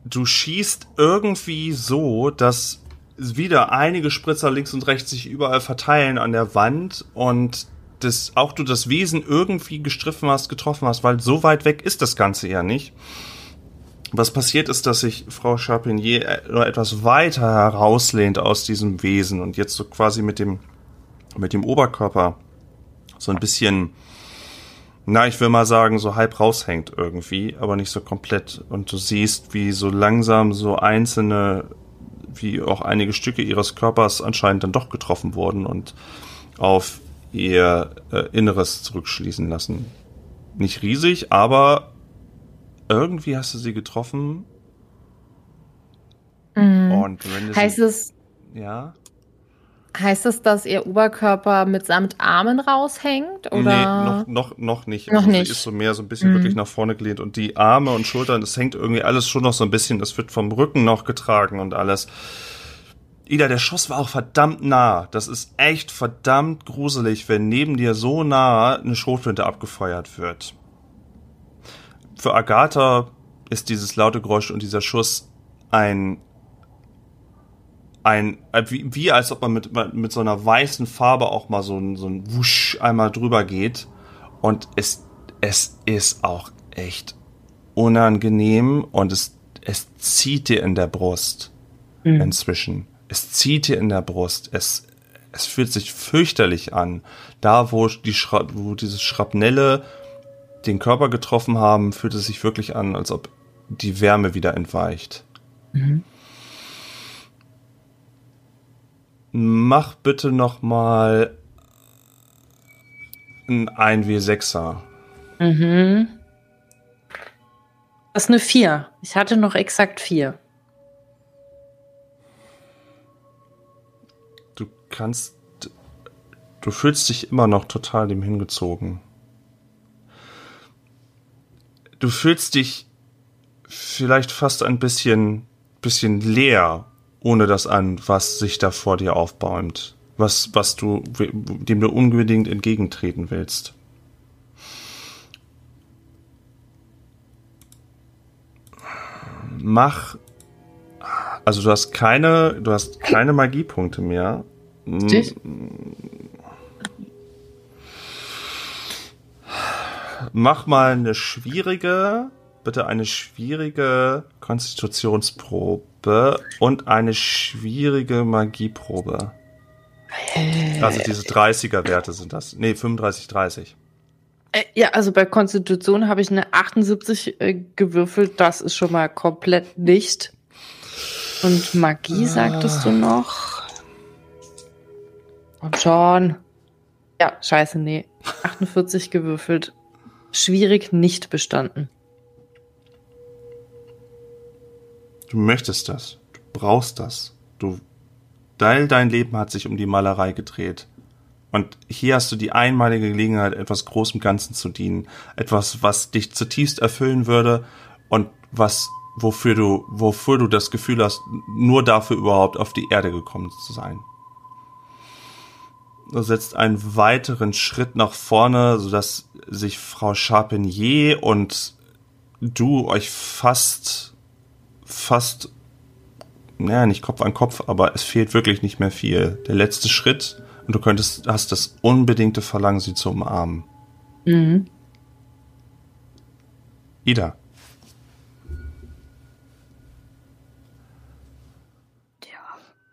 Du schießt irgendwie so, dass wieder einige Spritzer links und rechts sich überall verteilen an der Wand und das, auch du das Wesen irgendwie gestriffen hast, getroffen hast, weil so weit weg ist das Ganze ja nicht. Was passiert ist, dass sich Frau Charpentier äh, etwas weiter herauslehnt aus diesem Wesen und jetzt so quasi mit dem, mit dem Oberkörper so ein bisschen, na, ich will mal sagen, so halb raushängt irgendwie, aber nicht so komplett. Und du siehst, wie so langsam so einzelne, wie auch einige Stücke ihres Körpers anscheinend dann doch getroffen wurden und auf ihr äh, Inneres zurückschließen lassen. Nicht riesig, aber irgendwie hast du sie getroffen. Mhm. Und wenn du Heißt sie, es, ja? Heißt es, dass ihr Oberkörper mitsamt Armen raushängt? Oder? Nee, noch, noch, noch nicht. Noch also nicht. Sie ist so mehr so ein bisschen Mhm. wirklich nach vorne gelehnt und die Arme und Schultern, das hängt irgendwie alles schon noch so ein bisschen, das wird vom Rücken noch getragen und alles. Ida, der Schuss war auch verdammt nah. Das ist echt verdammt gruselig, wenn neben dir so nah eine Schrotflinte abgefeuert wird. Für Agatha ist dieses laute Geräusch und dieser Schuss ein ein, äh, wie, wie als ob man mit, mit so einer weißen Farbe auch mal so ein, so ein Wusch einmal drüber geht. Und es, es ist auch echt unangenehm und es, es zieht dir in der Brust inzwischen. Es zieht dir in der Brust. Es, es fühlt sich fürchterlich an. Da, wo, die Schra wo diese Schrapnelle den Körper getroffen haben, fühlt es sich wirklich an, als ob die Wärme wieder entweicht. Mach bitte noch mal ein 1W6er. Mhm. Das ist eine 4. Ich hatte noch exakt 4. Du kannst. Du fühlst dich immer noch total dem hingezogen. Du fühlst dich vielleicht fast ein bisschen, bisschen leer, ohne das an, was sich da vor dir aufbäumt. Was, was du, dem du unbedingt entgegentreten willst. Mach also du hast keine, du hast keine Magiepunkte mehr. Richtig? Mach mal eine schwierige, bitte eine schwierige Konstitutionsprobe und eine schwierige Magieprobe. Also diese 30er Werte sind das. Nee, 35, 30. Äh, ja, also bei Konstitution habe ich eine 78 äh, gewürfelt. Das ist schon mal komplett nicht. Und Magie sagtest du noch? Und schon. Ja, scheiße, nee. 48 gewürfelt. Schwierig nicht bestanden. Du möchtest das. Du brauchst das. Du, dein, dein Leben hat sich um die Malerei gedreht. Und hier hast du die einmalige Gelegenheit, etwas großem Ganzen zu dienen. Etwas, was dich zutiefst erfüllen würde und was, wofür du, wofür du das Gefühl hast, nur dafür überhaupt auf die Erde gekommen zu sein. Du setzt einen weiteren Schritt nach vorne, sodass sich Frau Charpentier und du euch fast, fast, naja, nicht Kopf an Kopf, aber es fehlt wirklich nicht mehr viel. Der letzte Schritt und du könntest, hast das unbedingte Verlangen, sie zu umarmen. Mhm. Ida.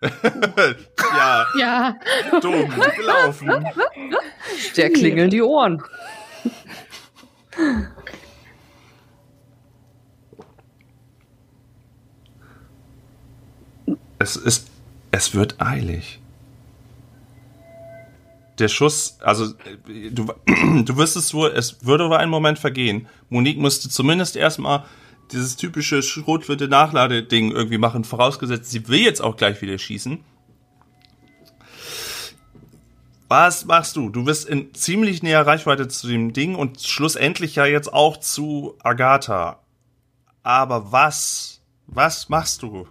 ja, [LAUGHS] Ja. dumm, gelaufen. Der klingeln die Ohren. Es ist, es wird eilig. Der Schuss, also du, [CLEARS THROAT] du wirst es wohl, es würde über einen Moment vergehen. Monique müsste zumindest erstmal dieses typische Schrotflinte Nachladeding irgendwie machen, vorausgesetzt, sie will jetzt auch gleich wieder schießen. Was machst du? Du bist in ziemlich näher Reichweite zu dem Ding und schlussendlich ja jetzt auch zu Agatha. Aber was? Was machst du?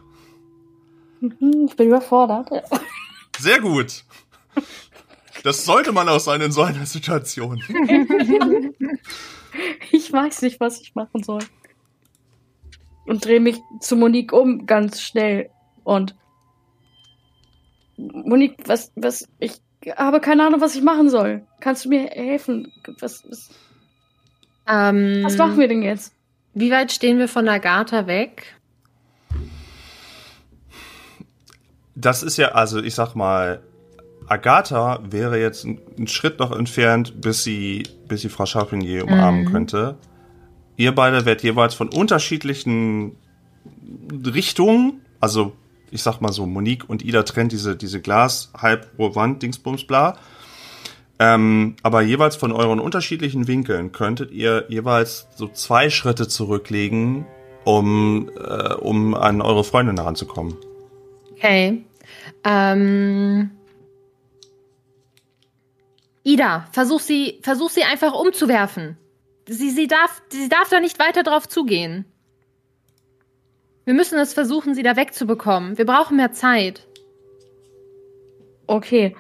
Ich bin überfordert. Sehr gut. Das sollte man auch sein in so einer Situation. Ich weiß nicht, was ich machen soll. Und drehe mich zu Monique um, ganz schnell. Und Monique, was, was, ich habe keine Ahnung, was ich machen soll. Kannst du mir helfen? Was, was, Ähm, was machen wir denn jetzt? Wie weit stehen wir von Agatha weg? Das ist ja, also ich sag mal, Agatha wäre jetzt ein, ein Schritt noch entfernt, bis sie, bis sie Frau Charpentier umarmen Mhm. könnte. Ihr beide werdet jeweils von unterschiedlichen Richtungen, also ich sag mal so, Monique und Ida trennt diese, diese Glas, halbhohe Wand, Dingsbums, bla. Ähm, aber jeweils von euren unterschiedlichen Winkeln könntet ihr jeweils so zwei Schritte zurücklegen, um, äh, um an eure Freundin heranzukommen. Okay. Ähm, Ida, versuch sie, versuch sie einfach umzuwerfen. Sie, sie, darf, sie darf da nicht weiter drauf zugehen. Wir müssen es versuchen, sie da wegzubekommen. Wir brauchen mehr Zeit. Okay,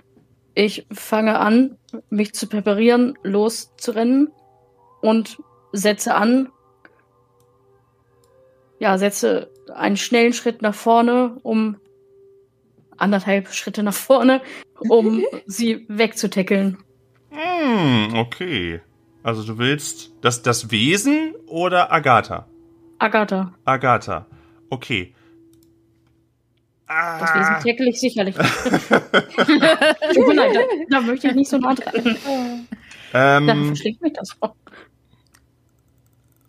ich fange an, mich zu präparieren, loszurennen und setze an. Ja, setze einen schnellen Schritt nach vorne, um anderthalb Schritte nach vorne, um [LAUGHS] sie wegzutackeln. Hm, okay. Also du willst das, das Wesen oder Agatha? Agatha, Agatha. Okay. das Ah, Wesen tackle ich sicherlich nicht. [LAUGHS] [LAUGHS] Tut mir leid, da, da möchte ich nicht so nah dran. Dann ähm, verschlägt mich das auch.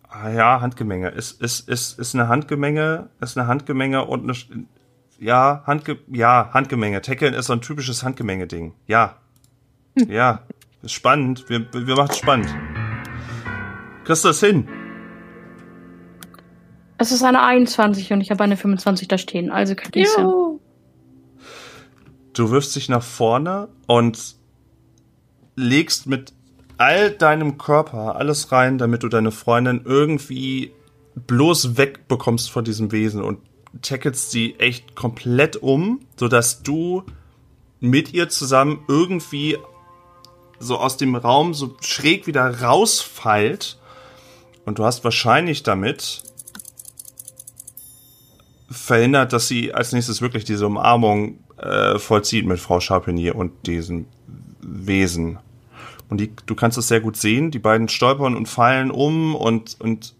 ah ja, Handgemenge. Ist, ist, ist, ist eine Handgemenge, ist eine Handgemenge und eine, ja, Handge, ja, Handgemenge. Tackeln ist so ein typisches Handgemenge-Ding. Ja. Ja. Ist spannend. Wir, wir machen es spannend. Kriegst du das hin? Es ist eine 21 und ich habe eine 25 da stehen, also kriege ich es hin. Du wirfst dich nach vorne und legst mit all deinem Körper alles rein, damit du deine Freundin irgendwie bloß wegbekommst von diesem Wesen und tackelst sie echt komplett um, sodass du mit ihr zusammen irgendwie so aus dem Raum so schräg wieder rausfallt und du hast wahrscheinlich damit verhindert, dass sie als nächstes wirklich diese Umarmung äh, vollzieht mit Frau Charpentier und diesem Wesen. Und die, du kannst es sehr gut sehen, die beiden stolpern und fallen um und, und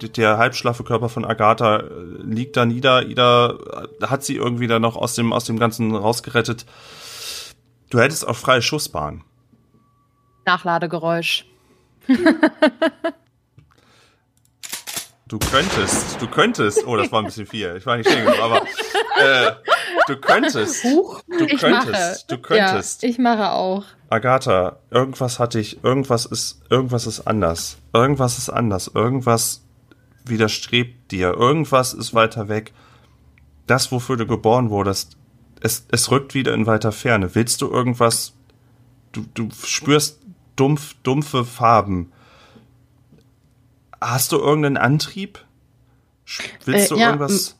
äh, der halbschlaffe Körper von Agatha äh, liegt da nieder. Ida äh, hat sie irgendwie da noch aus dem, aus dem Ganzen rausgerettet. Du hättest auch freie Schussbahn. Nachladegeräusch. [LAUGHS] Du könntest, du könntest, oh, das war ein bisschen viel, ich war nicht stehen aber äh, du könntest, du Ich könntest, mache. du könntest. Ja, ich mache auch. Agatha, irgendwas hatte ich, irgendwas ist, irgendwas ist anders. Irgendwas ist anders. Irgendwas widerstrebt dir. Irgendwas ist weiter weg. Das, wofür du geboren wurdest, es, es rückt wieder in weiter Ferne. Willst du irgendwas, du, du spürst dumpf, dumpfe Farben. Hast du irgendeinen Antrieb? Willst Äh, du ja, irgendwas?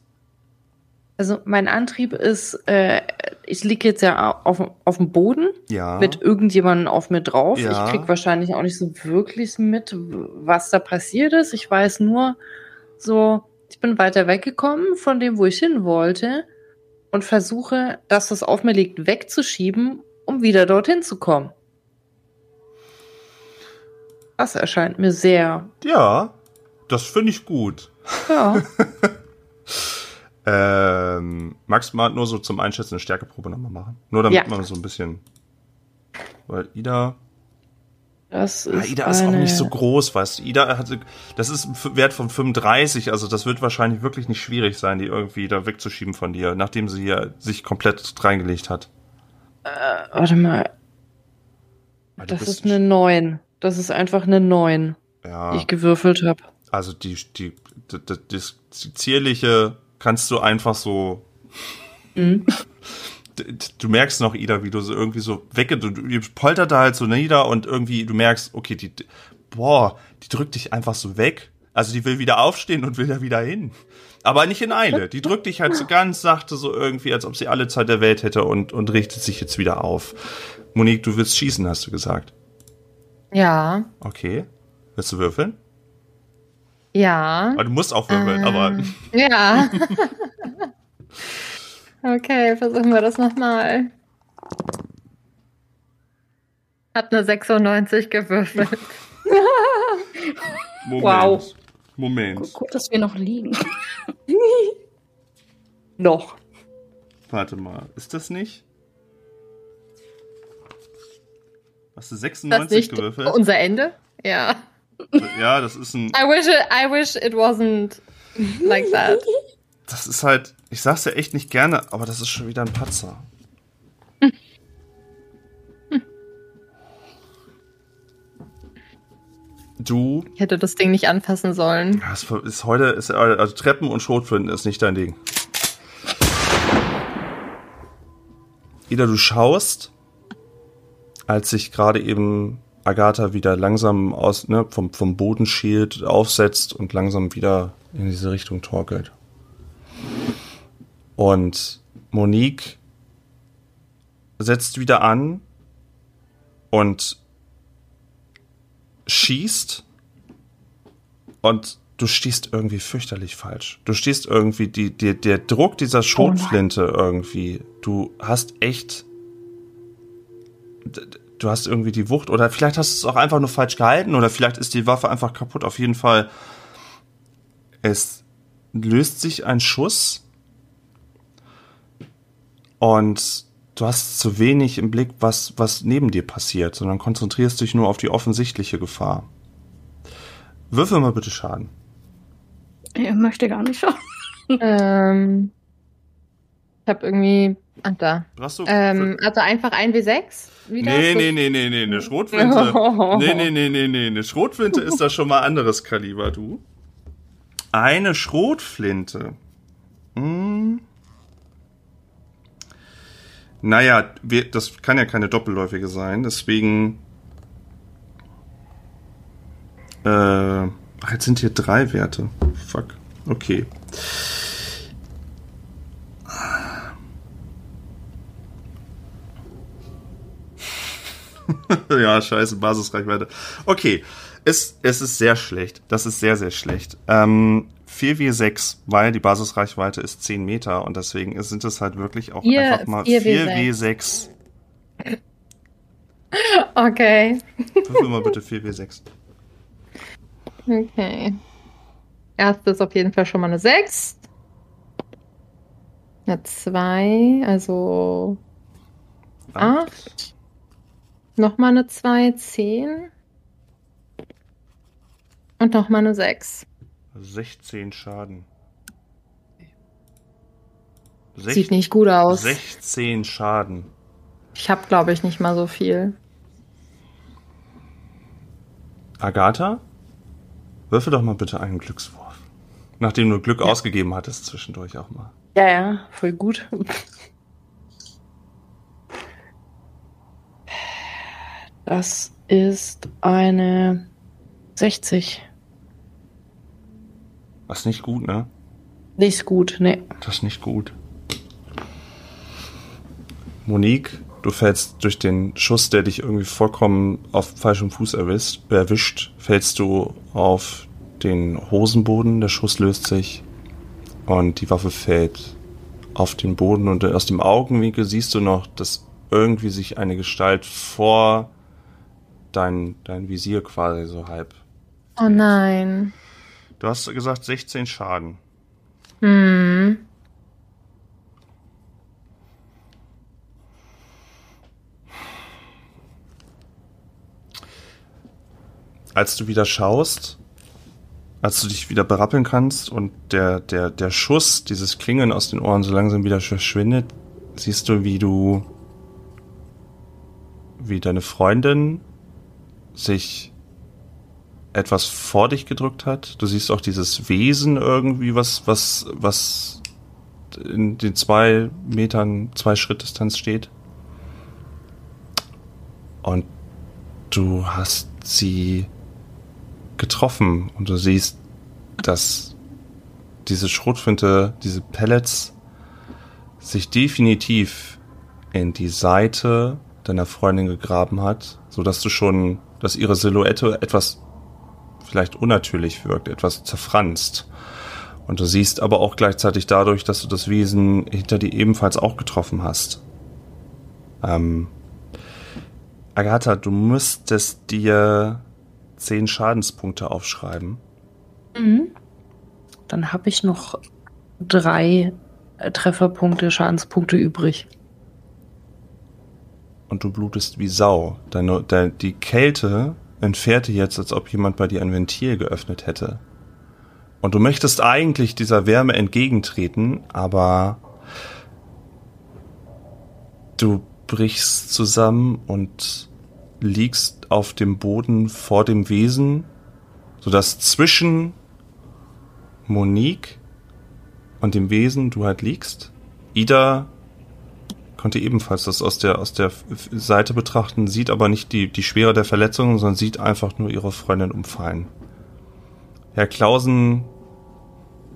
Also mein Antrieb ist, äh, ich liege jetzt ja auf, auf dem Boden Ja. mit irgendjemandem auf mir drauf. Ja. Ich krieg wahrscheinlich auch nicht so wirklich mit, was da passiert ist. Ich weiß nur, so, ich bin weiter weggekommen von dem, wo ich hin wollte und versuche, dass das auf mir liegt, wegzuschieben, um wieder dorthin zu kommen. Das erscheint mir sehr Ja, Das finde ich gut. Ja. [LAUGHS] Ähm, magst du mal nur so zum Einschätzen eine Stärkeprobe nochmal machen? Nur damit Ja. man so ein bisschen. Weil Ida. Das Ja, ist, Ida ist auch nicht so groß, weißt du. Ida hat, das ist ein Wert von 35, also das wird wahrscheinlich wirklich nicht schwierig sein, die irgendwie da wegzuschieben von dir, nachdem sie ja sich komplett reingelegt hat. Warte mal, du das ist eine 9. Das ist einfach eine 9, Ja, die ich gewürfelt habe. also die, die, die, die, das- die zierliche kannst du einfach so Mhm. [LAUGHS] Du merkst noch, Ida, wie du so irgendwie so wegge, du, du poltert da halt so nieder und irgendwie, du merkst, okay, die, die- boah, die drückt dich einfach so weg. Also die will wieder aufstehen und will da wieder hin. Aber nicht in Eile. Die drückt dich halt so ganz sachte, so irgendwie, als ob sie alle Zeit der Welt hätte und, und richtet sich jetzt wieder auf. Monique, du willst schießen, hast du gesagt. Ja, Okay. Willst du würfeln? ja. Aber du musst auch würfeln, aber Ähm, [LAUGHS] Ja. okay, versuchen wir das nochmal. Hat eine 96 gewürfelt. [LAUGHS] Moment. Wow. Moment. Gut, dass wir noch liegen. [LAUGHS] Noch. Warte mal, ist das nicht? Hast du Das 96 nicht gewürfelt? unser Ende? Ja. Ja, das ist ein. I wish it, I wish it wasn't like that. Das ist halt. Ich sag's ja echt nicht gerne, aber das ist schon wieder ein Patzer. Du, Ich hätte das Ding nicht anfassen sollen. ja, es ist heute, ist, also Treppen und Schrotflinten ist nicht dein Ding. Ida, du schaust, als sich gerade eben Agatha wieder langsam aus, ne, vom, vom Boden schielt, aufsetzt und langsam wieder in diese Richtung torkelt. Und Monique setzt wieder an und schießt und du stehst irgendwie fürchterlich falsch. Du stehst irgendwie, die, die, der Druck dieser Schrotflinte irgendwie, du hast echt, du hast irgendwie die Wucht oder vielleicht hast du es auch einfach nur falsch gehalten oder vielleicht ist die Waffe einfach kaputt. Auf jeden Fall, es löst sich ein Schuss und du hast zu wenig im Blick, was, was neben dir passiert, sondern konzentrierst dich nur auf die offensichtliche Gefahr. Würfel mal bitte Schaden. Ich möchte gar nicht schauen. ähm, ich habe irgendwie. Ah, da. Hast du? Ähm, also einfach 1W6 wieder? nee, nee, nee, nee, nee, eine Schrotflinte. [LAUGHS] nee, nee, nee, nee, nee, eine Schrotflinte ist da schon mal anderes Kaliber, du. Eine Schrotflinte. Hm. Naja, wir, das kann ja keine doppelläufige sein, deswegen. Äh, ach, jetzt sind hier drei Werte. Fuck. Okay. [LAUGHS] ja, scheiße, Basisreichweite. Okay, es, es ist sehr schlecht. Das ist sehr, sehr schlecht. Ähm, 4W6, weil die Basisreichweite ist 10 Meter und deswegen sind es halt wirklich auch Vier- einfach mal 4W6. 4W6. [LAUGHS] Okay. Würfel mal bitte 4W6. Okay. Erste ist auf jeden Fall schon mal eine 6. Eine 2, also 8. Nochmal eine 2, 10. Und nochmal eine 6. 16 Schaden. Sieht nicht gut aus. 16 Schaden. Ich habe, glaube ich, nicht mal so viel. Agatha? Würfel doch mal bitte einen Glückswurf. Nachdem du Glück ausgegeben hattest zwischendurch auch mal. Ja, ja, voll gut. Das ist eine 60. Das ist nicht gut, ne? Nicht gut, ne. Das ist nicht gut. Monique, du fällst durch den Schuss, der dich irgendwie vollkommen auf falschem Fuß erwischt, erwischt, fällst du auf den Hosenboden, der Schuss löst sich und die Waffe fällt auf den Boden und aus dem Augenwinkel siehst du noch, dass irgendwie sich eine Gestalt vor dein, dein Visier quasi so halb Oh nein. Du hast gesagt 16 Schaden. Hm. Als du wieder schaust, als du dich wieder berappeln kannst und der, der, der Schuss, dieses Klingen aus den Ohren so langsam wieder verschwindet, siehst du, wie du, wie deine Freundin sich etwas vor dich gedrückt hat. Du siehst auch dieses Wesen irgendwie, was, was, was in den zwei Metern, zwei Schritt Distanz steht. Und du hast sie getroffen und du siehst, dass diese Schrotflinte, diese Pellets sich definitiv in die Seite deiner Freundin gegraben hat, so dass du schon, dass ihre Silhouette etwas vielleicht unnatürlich wirkt, etwas zerfranst. Und du siehst aber auch gleichzeitig dadurch, dass du das Wesen hinter dir ebenfalls auch getroffen hast. Ähm, Agatha, du müsstest dir zehn Schadenspunkte aufschreiben. Mhm. Dann habe ich noch drei äh, Trefferpunkte, Schadenspunkte übrig. Und du blutest wie Sau. Deine, deine, die Kälte entfährte jetzt, als ob jemand bei dir ein Ventil geöffnet hätte. Und du möchtest eigentlich dieser Wärme entgegentreten, aber du brichst zusammen und liegst auf dem Boden vor dem Wesen, sodass zwischen Monique und dem Wesen du halt liegst. Ida konnte ebenfalls das aus der, aus der Seite betrachten, sieht aber nicht die, die Schwere der Verletzungen, sondern sieht einfach nur ihre Freundin umfallen. Herr Klausen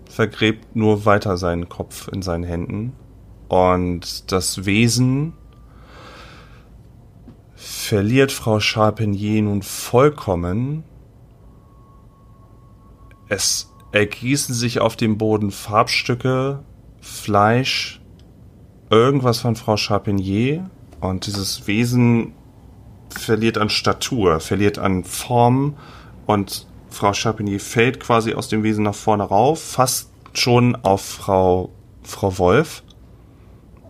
vergräbt nur weiter seinen Kopf in seinen Händen und das Wesen verliert Frau Charpentier nun vollkommen. Es ergießen sich auf dem Boden Farbstücke, Fleisch, irgendwas von Frau Charpentier und dieses Wesen verliert an Statur, verliert an Form und Frau Charpentier fällt quasi aus dem Wesen nach vorne rauf, fast schon auf Frau, Frau Wolf.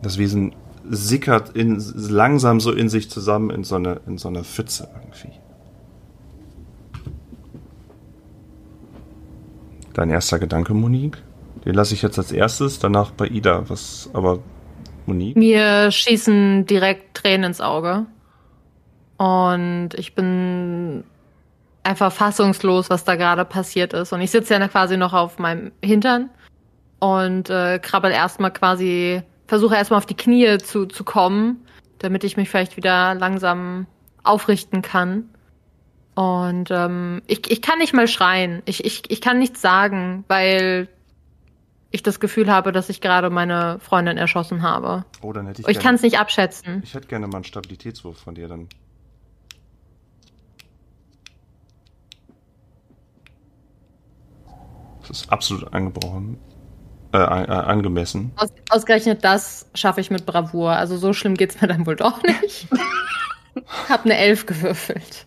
Das Wesen sickert in, langsam so in sich zusammen in so eine, in so eine Pfütze irgendwie. Dein erster Gedanke, Monique? Den lasse ich jetzt als erstes, danach bei Ida. Was, aber Monique? Mir schießen direkt Tränen ins Auge. Und ich bin einfach fassungslos, was da gerade passiert ist. Und ich sitze ja quasi noch auf meinem Hintern und äh, krabbel erstmal quasi versuche erstmal auf die Knie zu, zu kommen, damit ich mich vielleicht wieder langsam aufrichten kann. Und ähm, ich, ich kann nicht mal schreien. Ich, ich, ich kann nichts sagen, weil ich das Gefühl habe, dass ich gerade meine Freundin erschossen habe. Oh, dann hätte ich. Ich kann es nicht abschätzen. Ich hätte gerne mal einen Stabilitätswurf von dir dann. Das ist absolut angebrochen äh, angemessen. Aus, ausgerechnet das schaffe ich mit Bravour. Also so schlimm geht's mir dann wohl doch nicht. Hab eine Elf gewürfelt.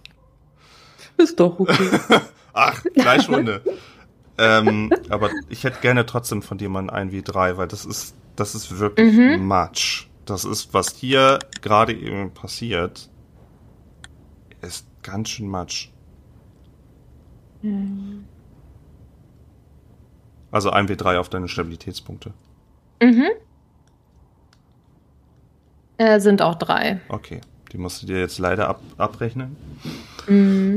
Ist doch okay. [LAUGHS] Ach, Fleischwunde. Ähm, aber ich hätte gerne trotzdem von dir mal ein wie 3 weil das ist, das ist wirklich mhm. Matsch. Das ist, was hier gerade eben passiert, ist ganz schön Matsch. Mhm. Also ein W3 auf deine Stabilitätspunkte. Mhm. Äh, sind auch drei. Okay, die musst du dir jetzt leider ab abrechnen. Mhm.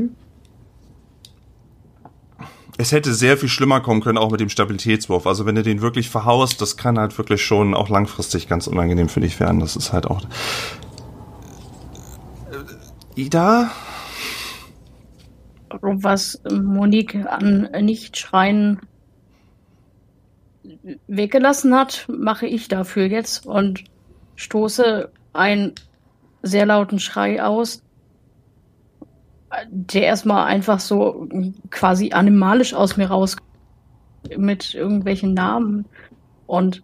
Es hätte sehr viel schlimmer kommen können, auch mit dem Stabilitätswurf. Also wenn du den wirklich verhaust, das kann halt wirklich schon auch langfristig ganz unangenehm für dich werden. Das ist halt auch. Ida? Was Monique an Nicht-Schreien weggelassen hat, mache ich dafür jetzt und stoße einen sehr lauten Schrei aus, der erstmal einfach so quasi animalisch aus mir raus mit irgendwelchen Namen und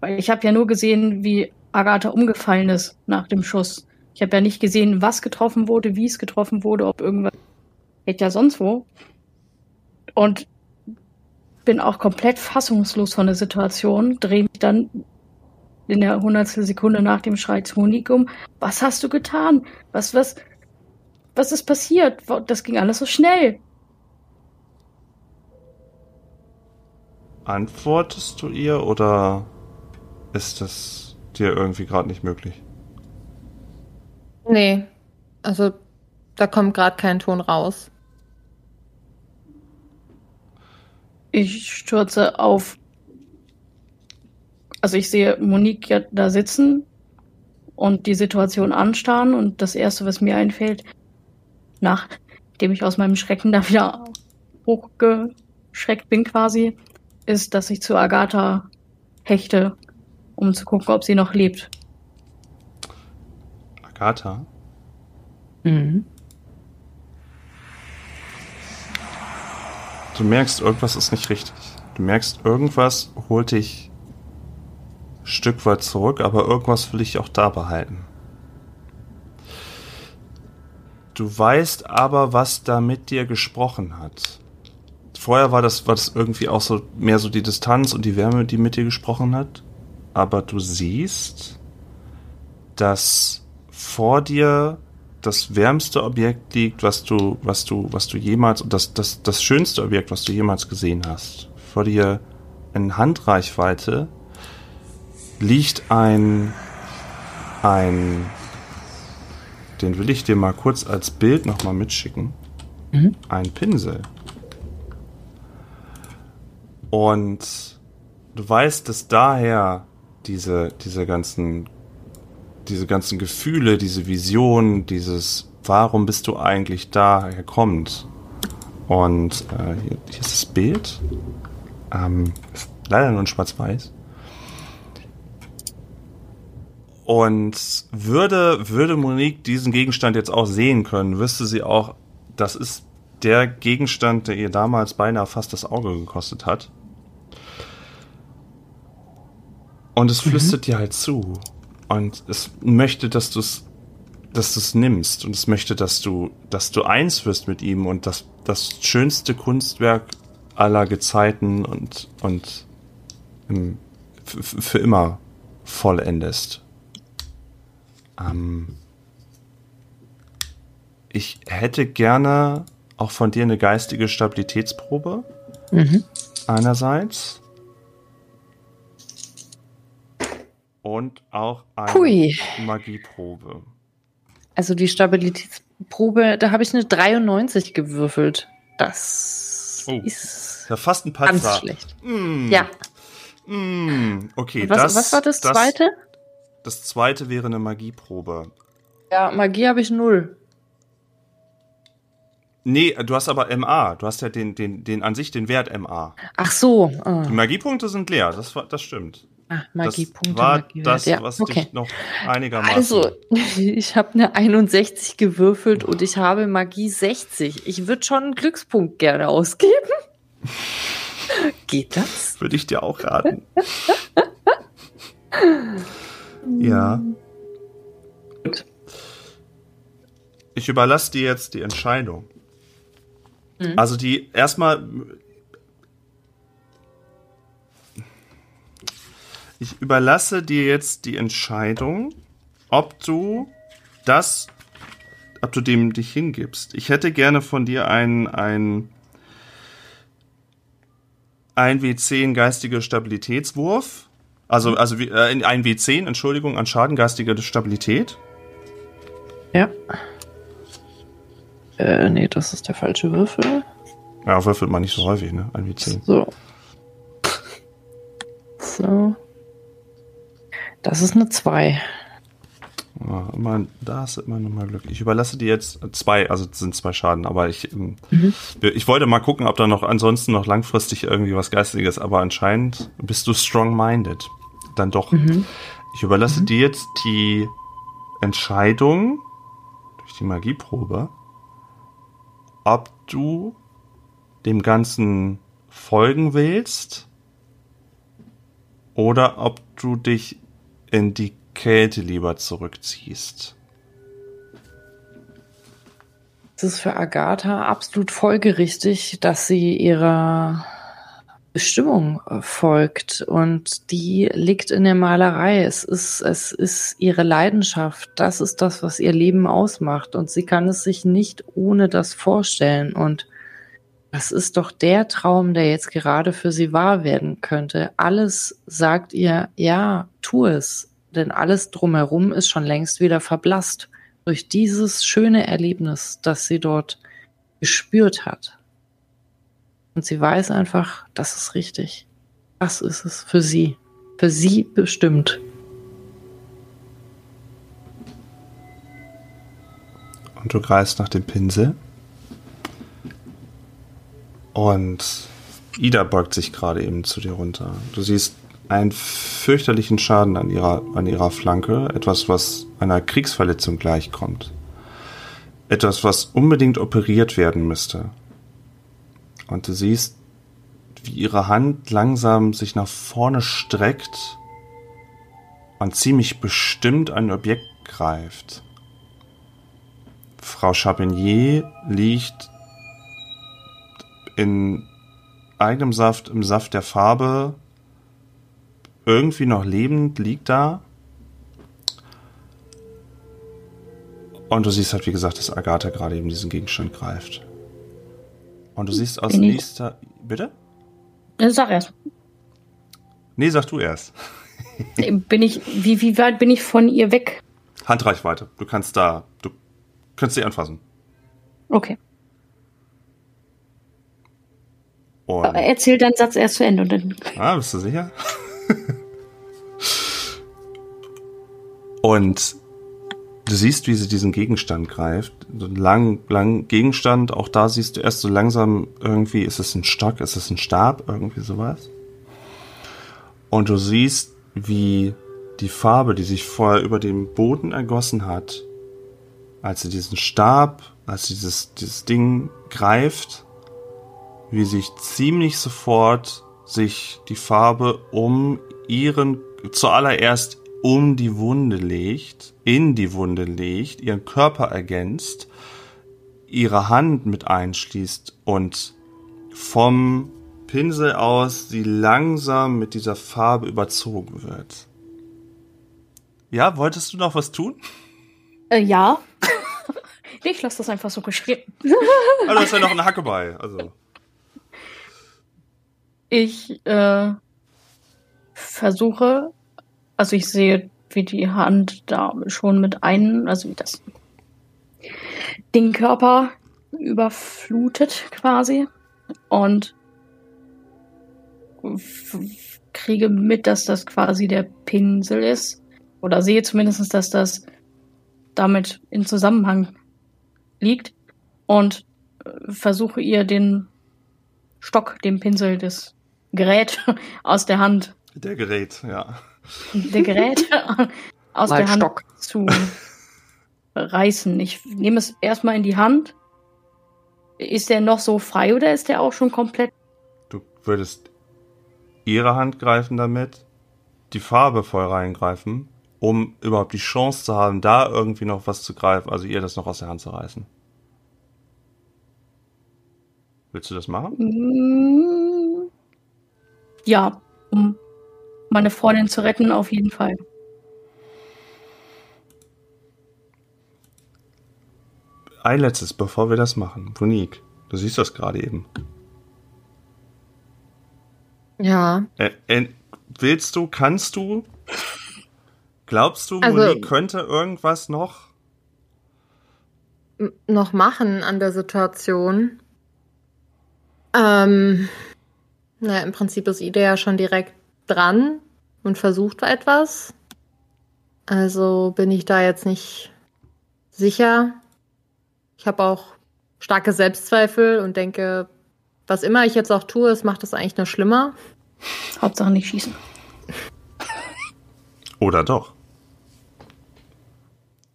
weil ich habe ja nur gesehen, wie Agatha umgefallen ist nach dem Schuss. Ich habe ja nicht gesehen, was getroffen wurde, wie es getroffen wurde, ob irgendwas hätte ja sonst wo. Und bin auch komplett fassungslos von der Situation, drehe mich dann in der hundertstel Sekunde nach dem Schrei zu Monique um. Was hast du getan? Was, was, was ist passiert? Das ging alles so schnell. Antwortest du ihr oder ist das dir irgendwie gerade nicht möglich? Nee, also da kommt gerade kein Ton raus. Ich stürze auf. Also ich sehe Monique ja da sitzen und die Situation anstarren und das erste, was mir einfällt, nachdem ich aus meinem Schrecken da wieder hochgeschreckt bin quasi, ist, dass ich zu Agatha hechte, um zu gucken, ob sie noch lebt. Agatha? Mhm. Du merkst, irgendwas ist nicht richtig. Du merkst, irgendwas holt dich ein Stück weit zurück, aber irgendwas will ich auch da behalten. Du weißt aber, was da mit dir gesprochen hat. Vorher war das, war das irgendwie auch so mehr so die Distanz und die Wärme, die mit dir gesprochen hat. Aber du siehst, dass vor dir das wärmste Objekt liegt, was du, was du, was du jemals, das, das, das schönste Objekt, was du jemals gesehen hast. Vor dir in Handreichweite liegt ein, ein, den will ich dir mal kurz als Bild nochmal mitschicken. Mhm. Ein Pinsel. Und du weißt, dass daher diese, diese ganzen diese ganzen Gefühle, diese Vision, dieses Warum bist du eigentlich da herkommt. Und äh, hier, hier ist das Bild. Ähm, ist leider nur in Schwarz-Weiß. Und würde, würde Monique diesen Gegenstand jetzt auch sehen können, wüsste sie auch, das ist der Gegenstand, der ihr damals beinahe fast das Auge gekostet hat. Und es flüstert mhm. dir halt zu. Und es möchte, dass du es dass du es nimmst und es möchte, dass du, dass du eins wirst mit ihm und das, das schönste Kunstwerk aller Gezeiten und, und im, für immer vollendest. Ähm ich hätte gerne auch von dir eine geistige Stabilitätsprobe. Mhm. Einerseits. und auch eine Hui. Magieprobe. Also die Stabilitätsprobe, da habe ich eine 93 gewürfelt. Das Oh. ist Ja, fast ein ganz Patzer. schlecht. Mm, Ja. Mm, okay, was, das, was war das, zweite? Das zweite wäre eine Magieprobe. Ja, Magie habe ich null. Nee, du hast aber MA. Du hast ja den, den, den an sich den Wert MA. Ach so. Ah, Die Magiepunkte sind leer, das, das stimmt. ah, Magiepunkte. Das war Magiewert. das, ja, was okay. dich noch einigermaßen... Also, [LAUGHS] ich habe eine 61 gewürfelt und ich habe Magie 60. Ich würde schon einen Glückspunkt gerne ausgeben. [LAUGHS] Geht das? Würde ich dir auch raten. [LAUGHS] ja. Gut. Ich überlasse dir jetzt die Entscheidung. Mhm. Also die erstmal. Ich überlasse dir jetzt die Entscheidung, ob du das, ob du dem dich hingibst. Ich hätte gerne von dir ein, ein, ein W10 geistige Stabilitätswurf. Also, also wie- äh, ein W10, Entschuldigung, an Schaden geistige Stabilität. Ja. Äh, nee, das ist der falsche Würfel. Ja, würfelt man nicht so häufig, ne? Ein W10. So. So. Das ist eine 2. Ja, immer, da du immer noch mal Glück. Ich überlasse dir jetzt zwei, also sind zwei Schaden, aber ich, ähm, ich wollte mal gucken, ob da noch ansonsten noch langfristig irgendwie was Geistiges, aber anscheinend bist du strong-minded. Dann doch. Ich überlasse dir jetzt die Entscheidung durch die Magieprobe, ob du dem Ganzen folgen willst oder ob du dich in die Kälte lieber zurückziehst. Es ist für Agatha absolut folgerichtig, dass sie ihrer Bestimmung äh, folgt und die liegt in der Malerei. Es ist, es ist ihre Leidenschaft. Das ist das, was ihr Leben ausmacht und sie kann es sich nicht ohne das vorstellen und das ist doch der Traum, der jetzt gerade für sie wahr werden könnte. Alles sagt ihr, ja, tu es, denn alles drumherum ist schon längst wieder verblasst durch dieses schöne Erlebnis, das sie dort gespürt hat. Und sie weiß einfach, das ist richtig. Das ist es für sie. Für sie bestimmt. Und du greifst nach dem Pinsel. Und Ida beugt sich gerade eben zu dir runter. Du siehst einen fürchterlichen Schaden an ihrer, an ihrer Flanke. Etwas, was einer Kriegsverletzung gleichkommt. Etwas, was unbedingt operiert werden müsste. Und du siehst, wie ihre Hand langsam sich nach vorne streckt und ziemlich bestimmt ein Objekt greift. Frau Chapinier liegt in eigenem Saft, im Saft der Farbe, irgendwie noch lebend, liegt da. Und du siehst halt, wie gesagt, dass Agatha gerade eben diesen Gegenstand greift. Und du siehst aus Bin ich- nächster. Bitte? Äh, Sag erst. Nee, sag du erst. [LAUGHS] Bin ich, wie, wie weit bin ich von ihr weg? Handreichweite. Du kannst da. Du kannst sie anfassen. Okay. Und, Erzähl deinen Satz erst zu Ende und dann. ah, bist du sicher? Und du siehst, wie sie diesen Gegenstand greift. So einen langen, langen Gegenstand. Auch da siehst du erst so langsam irgendwie, ist es ein Stock, ist es ein Stab, irgendwie sowas. Und du siehst, wie die Farbe, die sich vorher über den Boden ergossen hat, als sie diesen Stab, als sie dieses, dieses Ding greift, wie sich ziemlich sofort sich die Farbe um ihren, zuallererst um die Wunde legt, in die Wunde legt, ihren Körper ergänzt, ihre Hand mit einschließt und vom Pinsel aus sie langsam mit dieser Farbe überzogen wird. Ja, wolltest du noch was tun? Äh, ja. [LAUGHS] ich lasse das einfach so geschehen. Ah, du hast ja noch eine Hacke bei. Also. Ich äh, versuche, also ich sehe, wie die Hand da schon mit einem, also wie das den Körper überflutet quasi und kriege mit, dass das quasi der Pinsel ist oder sehe zumindest, dass das damit in Zusammenhang liegt und äh, versuche ihr den Stock, den Pinsel, das Gerät [LAUGHS] aus der Hand, Der Gerät, ja. Der Gerät [LAUGHS] aus Mal der Hand Stock. zu reißen. Ich nehme es erstmal in die Hand. Ist der noch so frei oder ist der auch schon komplett? Du würdest ihre Hand greifen damit, die Farbe voll reingreifen, um überhaupt die Chance zu haben, da irgendwie noch was zu greifen, also ihr das noch aus der Hand zu reißen. Willst du das machen? Mm, Ja, um meine Freundin zu retten, auf jeden Fall. Ein letztes, bevor wir das machen. Monique, du siehst das gerade eben. Ja. Äh, äh, willst du, kannst du? Glaubst du, Also- Monique könnte irgendwas noch? noch machen an der Situation? Ähm, naja, im Prinzip ist Ida ja schon direkt dran und versucht etwas. Also bin ich da jetzt nicht sicher. Ich habe auch starke Selbstzweifel und denke, was immer ich jetzt auch tue, es macht es eigentlich nur schlimmer. Hauptsache nicht schießen. [LAUGHS] Oder doch?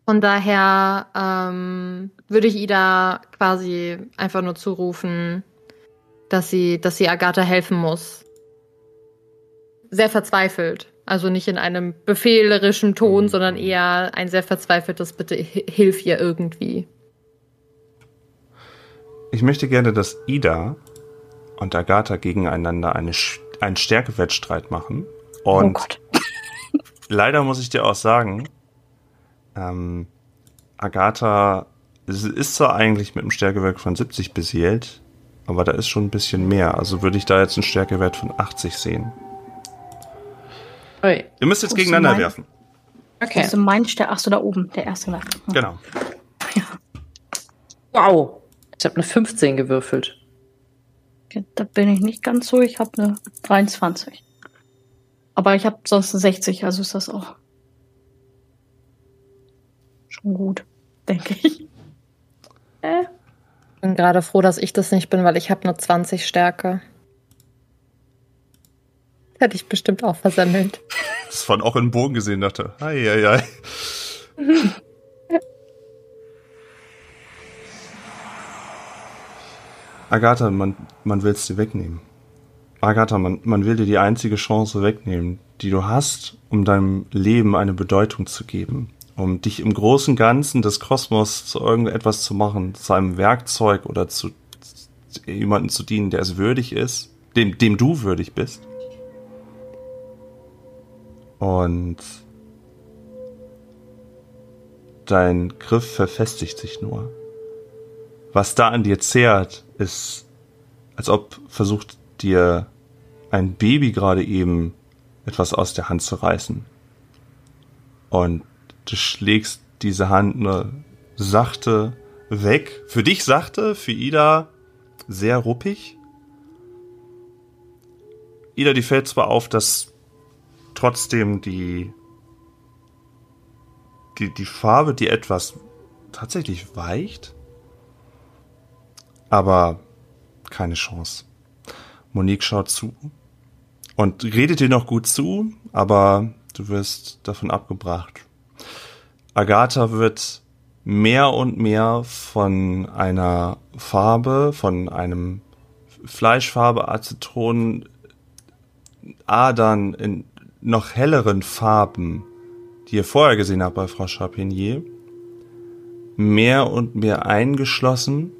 Von daher ähm, würde ich Ida quasi einfach nur zurufen, dass sie, dass sie Agatha helfen muss. Sehr verzweifelt. Also nicht in einem befehlerischen Ton, sondern eher ein sehr verzweifeltes Bitte hi- hilf ihr irgendwie. Ich möchte gerne, dass Ida und Agatha gegeneinander eine, Sch- einen Stärkewettstreit machen. Oh Und Gott. [LAUGHS] leider muss ich dir auch sagen, ähm, Agatha ist- zwar eigentlich mit einem Stärkewert von 70 beseelt, aber da ist schon ein bisschen mehr. Also würde ich da jetzt einen Stärkewert von 80 sehen. Ui. Ihr müsst jetzt ist gegeneinander werfen. Okay. Also mein Stern, ach so, da oben, der erste Nacht. Genau. [LAUGHS] Wow. Ich habe eine 15 gewürfelt. Okay, da bin ich nicht ganz so, ich habe eine 23. Aber ich habe sonst eine 60, also ist das auch schon gut, denke ich. Äh, Ich bin gerade froh, dass ich das nicht bin, weil ich habe nur 20 Stärke. Hätte ich bestimmt auch versemmelt. Das [LAUGHS] von auch in den Bogen gesehen dachte. Ei, ei, ei. [LAUGHS] Agatha, man, man will es dir wegnehmen. Agatha, man, man will dir die einzige Chance wegnehmen, die du hast, um deinem Leben eine Bedeutung zu geben. Um dich im großen Ganzen des Kosmos zu irgendetwas zu machen, zu einem Werkzeug oder zu, zu jemandem zu dienen, der es würdig ist, dem, dem du würdig bist. Und dein Griff verfestigt sich nur. Was da an dir zehrt, ist, als ob versucht dir ein Baby gerade eben etwas aus der Hand zu reißen. Und du schlägst diese Hand nur sachte weg. Für dich sachte, für Ida sehr ruppig. Ida, die fällt zwar auf, dass trotzdem die, die, die Farbe, die etwas tatsächlich weicht, aber keine Chance. Monique schaut zu und redet dir noch gut zu, aber du wirst davon abgebracht. Agatha wird mehr und mehr von einer Farbe, von einem Fleischfarbe, Aceton, Adern in noch helleren Farben, die ihr vorher gesehen habt bei Frau Charpentier, mehr und mehr eingeschlossen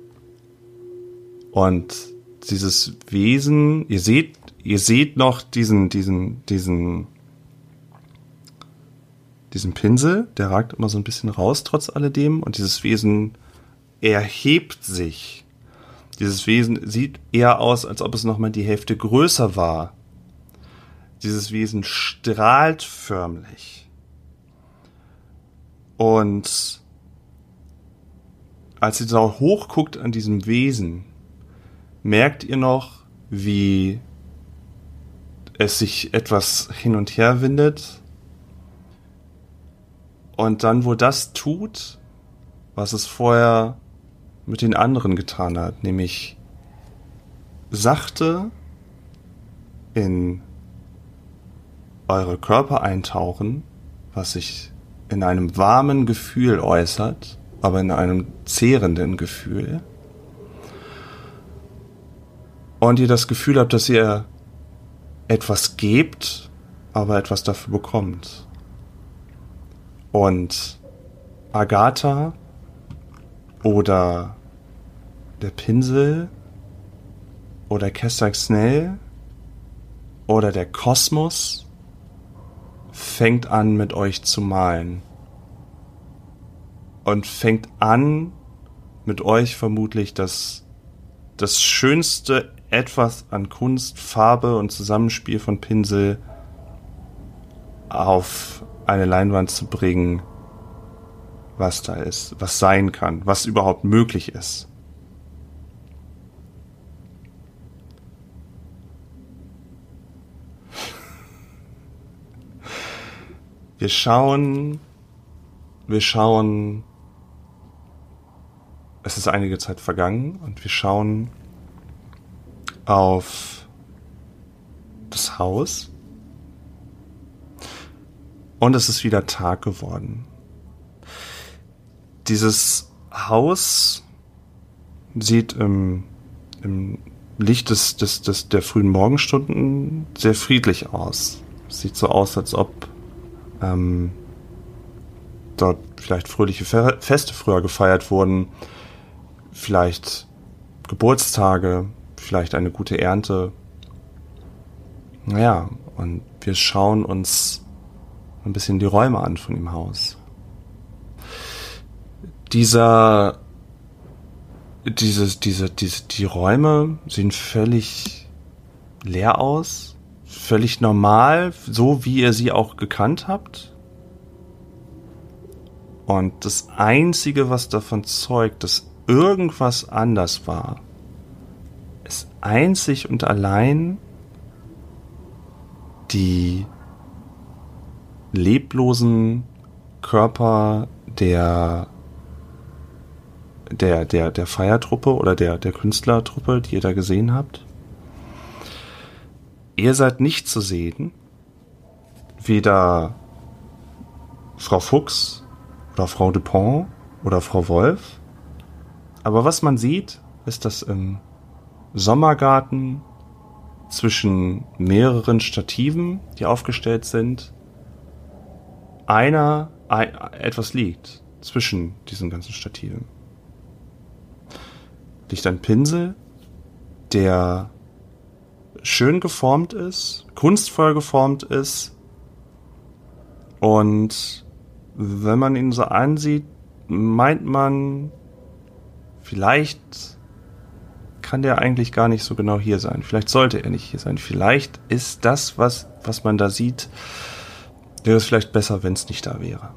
und dieses Wesen, ihr seht, ihr seht noch diesen, diesen, diesen, diesen Pinsel, der ragt immer so ein bisschen raus, trotz alledem, und dieses Wesen erhebt sich. Dieses Wesen sieht eher aus, als ob es nochmal die Hälfte größer war. Dieses Wesen strahlt förmlich. Und als ihr da hochguckt an diesem Wesen, merkt ihr noch, wie es sich etwas hin und her windet. Und dann, wo das tut, was es vorher mit den anderen getan hat, nämlich sachte in eure Körper eintauchen, was sich in einem warmen Gefühl äußert, aber in einem zehrenden Gefühl. Und ihr das Gefühl habt, dass ihr etwas gebt, aber etwas dafür bekommt. Und Agatha oder der Pinsel oder Kessak Snell oder der Kosmos fängt an mit euch zu malen. Und fängt an mit euch vermutlich das, das schönste etwas an Kunst, Farbe und Zusammenspiel von Pinsel auf eine Leinwand zu bringen, was da ist, was sein kann, was überhaupt möglich ist. Wir schauen, wir schauen, es ist einige Zeit vergangen und wir schauen auf das Haus und es ist wieder Tag geworden. Dieses Haus sieht im, im Licht des, des, des, der frühen Morgenstunden sehr friedlich aus. Sieht so aus, als ob ähm, dort vielleicht fröhliche Fe Feste früher gefeiert wurden, vielleicht Geburtstage, vielleicht eine gute Ernte. Naja, und wir schauen uns ein bisschen die Räume an von dem Haus. Dieser, dieses, diese, diese, die Räume sehen völlig leer aus, völlig normal, so wie ihr sie auch gekannt habt. Und das Einzige, was davon zeugt, dass irgendwas anders war, ist einzig und allein die leblosen Körper der der der der Feiertruppe oder der der Künstlertruppe, die ihr da gesehen habt. Ihr seid nicht zu sehen, weder Frau Fuchs oder Frau Dupont oder Frau Wolf. Aber was man sieht, ist, dass im Sommergarten zwischen mehreren Stativen, die aufgestellt sind, einer ein, etwas liegt zwischen diesen ganzen Stativen. Liegt ein Pinsel, der schön geformt ist, kunstvoll geformt ist und wenn man ihn so ansieht, meint man, vielleicht kann der eigentlich gar nicht so genau hier sein. Vielleicht sollte er nicht hier sein. Vielleicht ist das, was, was man da sieht, wäre es vielleicht besser, wenn es nicht da wäre.